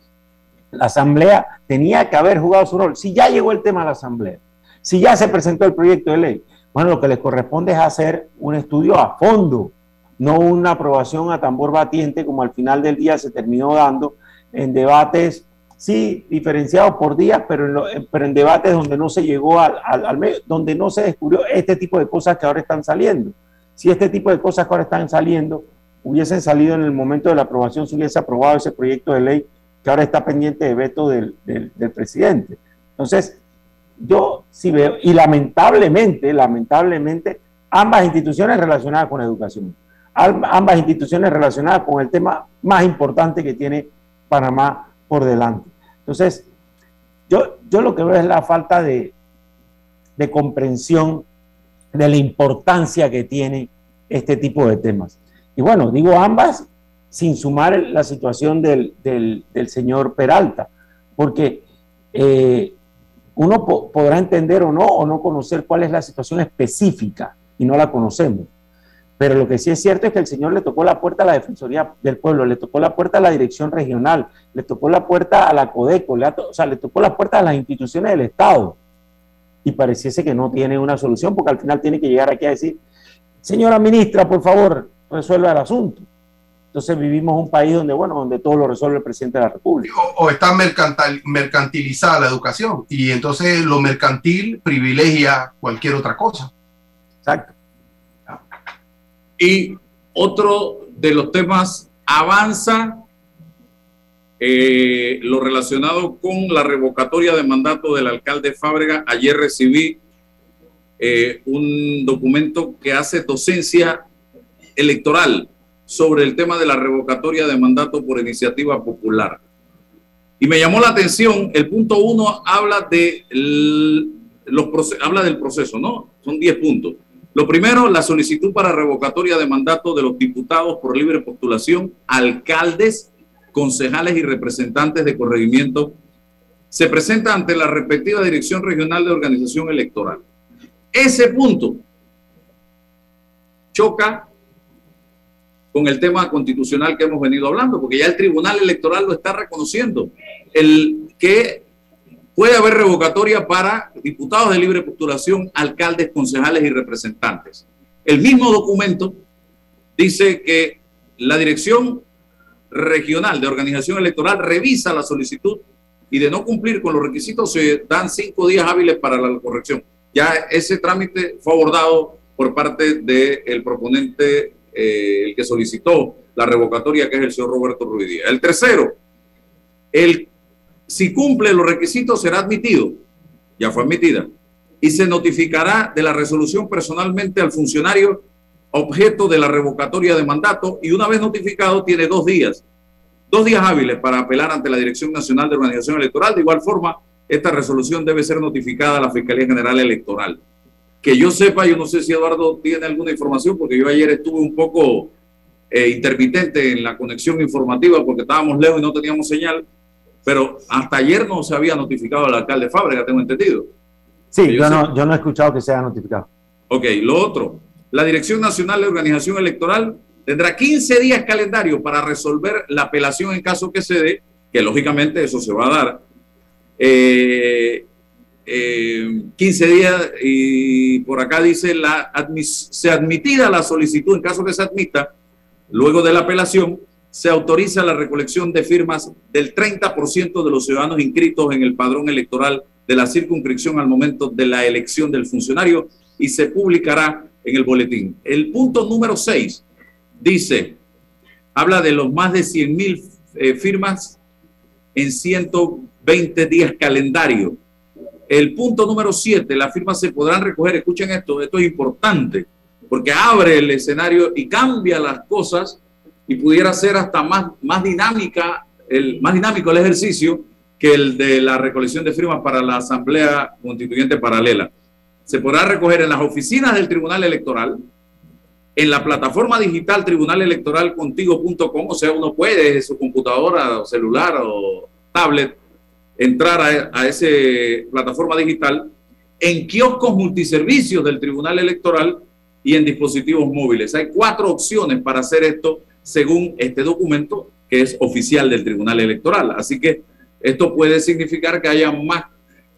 La Asamblea tenía que haber jugado su rol. Si ya llegó el tema de la Asamblea, si ya se presentó el proyecto de ley, bueno, lo que les corresponde es hacer un estudio a fondo, no una aprobación a tambor batiente como al final del día se terminó dando en debates sí, diferenciados por días, pero en, pero en debates donde no se llegó al, al, medio, donde no se descubrió este tipo de cosas que ahora están saliendo. Si este tipo de cosas que ahora están saliendo hubiesen salido en el momento de la aprobación, se hubiese aprobado ese proyecto de ley que ahora está pendiente de veto del, del, del presidente. Entonces, yo sí veo, y lamentablemente, lamentablemente, ambas instituciones relacionadas con educación, ambas instituciones relacionadas con el tema más importante que tiene Panamá por delante. Entonces, yo, yo lo que veo es la falta de, de comprensión de la importancia que tiene este tipo de temas. Y bueno, digo ambas sin sumar la situación del, del, señor Peralta, porque eh, uno po podrá entender o no, o no conocer cuál es la situación específica, y no la conocemos. Pero lo que sí es cierto es que el Señor le tocó la puerta a la Defensoría del Pueblo, le tocó la puerta a la Dirección Regional, le tocó la puerta a la Codeco, le o sea, le tocó la puerta a las instituciones del Estado. Y pareciese que no tiene una solución, porque al final tiene que llegar aquí a decir, señora ministra, por favor, resuelva el asunto. Entonces vivimos un país donde, bueno, donde todo lo resuelve el presidente de la República. O, o está mercantil, mercantilizada la educación y entonces lo mercantil privilegia cualquier otra cosa. Exacto. Y otro de los temas avanza eh, lo relacionado con la revocatoria de mandato del alcalde Fábrega. Ayer recibí eh, un documento que hace docencia electoral sobre el tema de la revocatoria de mandato por iniciativa popular. Y me llamó la atención, el punto uno habla, de los, habla del proceso, ¿no? Son 10 puntos. Lo primero, la solicitud para revocatoria de mandato de los diputados por libre postulación, alcaldes, concejales y representantes de corregimiento se presenta ante la respectiva Dirección Regional de Organización Electoral. Ese punto choca con el tema constitucional que hemos venido hablando, porque ya el Tribunal Electoral lo está reconociendo, el que puede haber revocatoria para diputados de libre postulación, alcaldes, concejales y representantes. El mismo documento dice que la Dirección Regional de Organización Electoral revisa la solicitud y de no cumplir con los requisitos se dan cinco días hábiles para la corrección. Ya ese trámite fue abordado por parte del proponente eh, el que solicitó la revocatoria, que es el señor Roberto Ruidía. El tercero, el, si cumple los requisitos será admitido, ya fue admitida, y se notificará de la resolución personalmente al funcionario objeto de la revocatoria de mandato y una vez notificado tiene dos días, dos días hábiles para apelar ante la Dirección Nacional de Organización Electoral. De igual forma, esta resolución debe ser notificada a la Fiscalía General Electoral que yo sepa, yo no sé si Eduardo tiene alguna información, porque yo ayer estuve un poco eh, intermitente en la conexión informativa porque estábamos lejos y no teníamos señal, pero hasta ayer no se había notificado al alcalde Fábrega, tengo entendido. Sí, yo, yo, no, yo no he escuchado que se haya notificado. Ok, lo otro, la Dirección Nacional de Organización Electoral tendrá 15 días calendario para resolver la apelación en caso que se dé, que lógicamente eso se va a dar. Eh, eh, 15 días y por acá dice la se admitida la solicitud en caso que se admita luego de la apelación se autoriza la recolección de firmas del 30% de los ciudadanos inscritos en el padrón electoral de la circunscripción al momento de la elección del funcionario y se publicará en el boletín. El punto número 6 dice, habla de los más de 100 mil eh, firmas en 120 días calendario el punto número 7, las firmas se podrán recoger, escuchen esto, esto es importante, porque abre el escenario y cambia las cosas y pudiera ser hasta más, más dinámica, el, más dinámico el ejercicio que el de la recolección de firmas para la Asamblea Constituyente Paralela. se podrá recoger en las oficinas del Tribunal Electoral, en la plataforma digital tribunalelectoralcontigo.com, o sea, uno puede su computadora celular o tablet entrar a, a esa plataforma digital, en kioscos multiservicios del Tribunal Electoral y en dispositivos móviles. Hay cuatro opciones para hacer esto según este documento que es oficial del Tribunal Electoral. Así que esto puede significar que haya más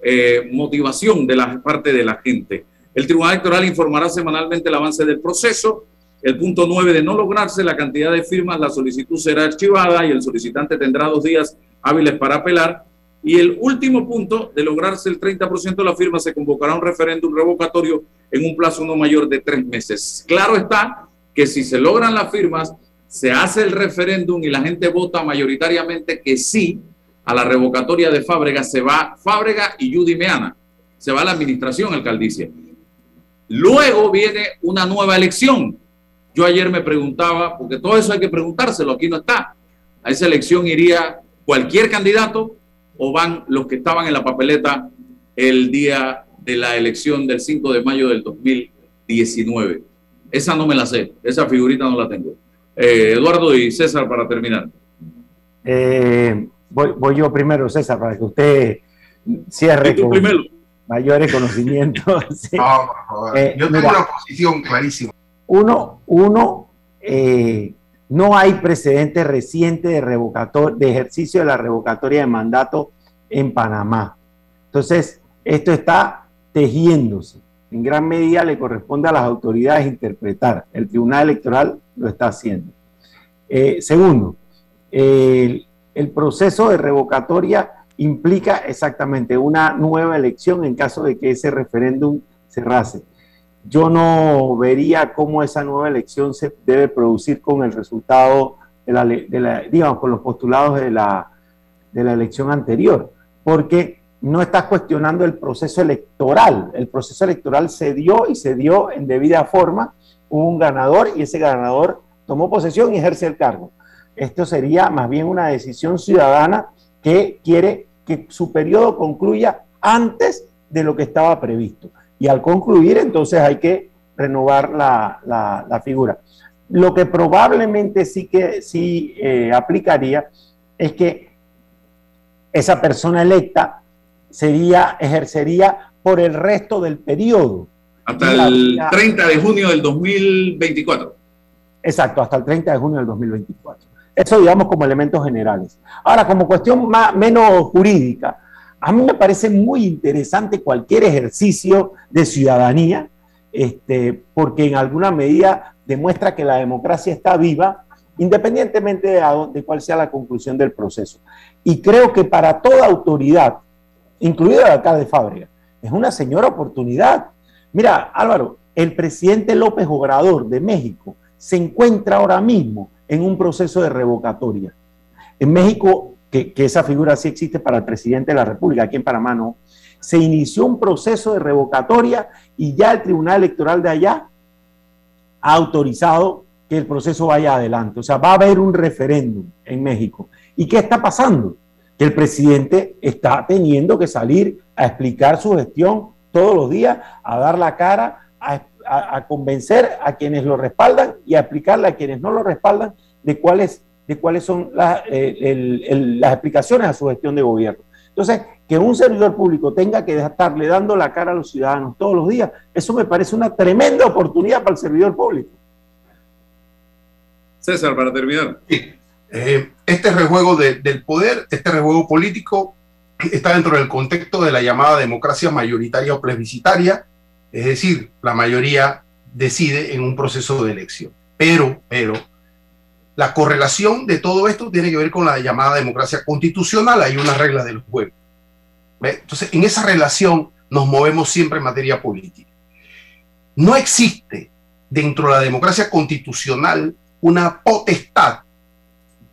eh, motivación de la parte de la gente. El Tribunal Electoral informará semanalmente el avance del proceso. El punto 9 de no lograrse la cantidad de firmas, la solicitud será archivada y el solicitante tendrá dos días hábiles para apelar. Y el último punto, de lograrse el 30% de la firma, se convocará un referéndum revocatorio en un plazo no mayor de tres meses. Claro está que si se logran las firmas, se hace el referéndum y la gente vota mayoritariamente que sí a la revocatoria de Fábrega, se va Fábrega y Judy Meana, se va la administración alcaldicia. Luego viene una nueva elección. Yo ayer me preguntaba, porque todo eso hay que preguntárselo, aquí no está. A esa elección iría cualquier candidato o van los que estaban en la papeleta el día de la elección del 5 de mayo del 2019. Esa no me la sé, esa figurita no la tengo. Eh, Eduardo y César, para terminar. Eh, voy, yo primero, César, para que usted cierre con mayores conocimientos. Eh, yo tengo una posición clarísima. Uno, uno no hay precedente reciente de, revocator, de ejercicio de la revocatoria de mandato en Panamá. Entonces, esto está tejiéndose. En gran medida le corresponde a las autoridades interpretar. El Tribunal Electoral lo está haciendo. Eh, segundo, el, proceso de revocatoria implica exactamente una nueva elección en caso de que ese referéndum cerrase. Yo no vería cómo esa nueva elección se debe producir con el resultado de digamos, con los postulados de la, de la elección anterior, porque no estás cuestionando el proceso electoral. El proceso electoral se dio y se dio en debida forma. Un ganador y ese ganador tomó posesión y ejerce el cargo. Esto sería más bien una decisión ciudadana que quiere que su periodo concluya antes de lo que estaba previsto. Y al concluir, entonces hay que renovar la, figura. Lo que probablemente sí que sí eh, aplicaría es que esa persona electa sería, ejercería por el resto del periodo. Hasta el 30 de junio del 2024. Exacto, hasta el 30 de junio del 2024. Eso digamos como elementos generales. Ahora, como cuestión más, menos jurídica, a mí me parece muy interesante cualquier ejercicio de ciudadanía, este, porque en alguna medida demuestra que la democracia está viva, independientemente de, cuál sea la conclusión del proceso. Y creo que para toda autoridad incluido el alcalde de Fábrica. Es una señora oportunidad. Mira, Álvaro, el presidente López Obrador de México se encuentra ahora mismo en un proceso de revocatoria. En México, que, esa figura sí existe para el presidente de la República, aquí en Panamá no, se inició un proceso de revocatoria y ya el Tribunal Electoral de allá ha autorizado que el proceso vaya adelante. O sea, va a haber un referéndum en México. ¿Y qué está pasando? que el presidente está teniendo que salir a explicar su gestión todos los días, a dar la cara, a, convencer a quienes lo respaldan y a explicarle a quienes no lo respaldan de cuáles, de cuáles son las, las explicaciones a su gestión de gobierno. Entonces, que un servidor público tenga que estarle dando la cara a los ciudadanos todos los días, eso me parece una tremenda oportunidad para el servidor público. César, para terminar. Eh, este rejuego del poder, este rejuego político, está dentro del contexto de la llamada democracia mayoritaria o plebiscitaria, es decir, la mayoría decide en un proceso de elección. Pero, pero, la correlación de todo esto tiene que ver con la llamada democracia constitucional, hay una regla del juego. Entonces, en esa relación nos movemos siempre en materia política. No existe dentro de la democracia constitucional una potestad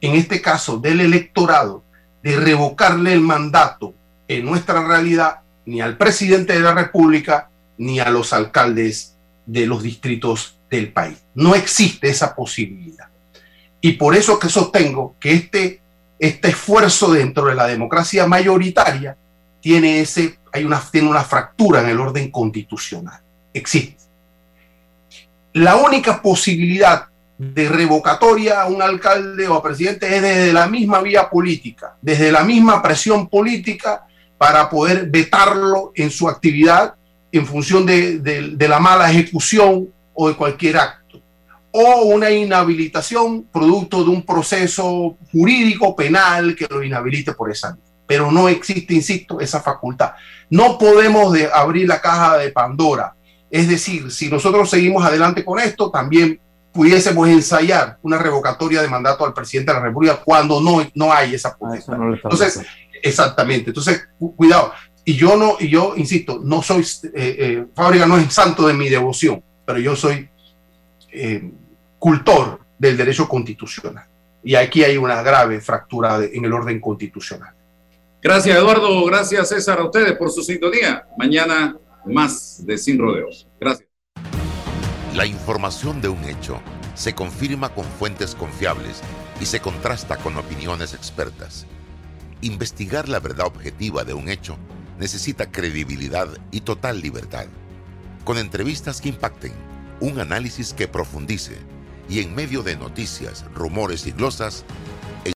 en este caso del electorado, de revocarle el mandato en nuestra realidad ni al presidente de la República ni a los alcaldes de los distritos del país. No existe esa posibilidad. Y por eso que sostengo que este, este esfuerzo dentro de la democracia mayoritaria tiene ese hay una, tiene una fractura en el orden constitucional. Existe. La única posibilidad de revocatoria a un alcalde o a presidente es desde la misma vía política, desde la misma presión política para poder vetarlo en su actividad en función de, de la mala ejecución o de cualquier acto. O una inhabilitación producto de un proceso jurídico penal que lo inhabilite por esa vía pero no existe, insisto, esa facultad. No podemos de abrir la caja de Pandora. Es decir, si nosotros seguimos adelante con esto, también pudiésemos ensayar una revocatoria de mandato al presidente de la República cuando no, no hay esa potestad. Entonces, exactamente. Entonces, cuidado. Y yo no, y yo insisto, no soy, eh, eh, Fábrica no es santo de mi devoción, pero yo soy eh, cultor del derecho constitucional. Y aquí hay una grave fractura en el orden constitucional. Gracias, Eduardo. Gracias, César, a ustedes por su sintonía. Mañana más de Sin Rodeos. Gracias. La información de un hecho se confirma con fuentes confiables y se contrasta con opiniones expertas. Investigar la verdad objetiva de un hecho necesita credibilidad y total libertad. Con entrevistas que impacten, un análisis que profundice y en medio de noticias, rumores y glosas,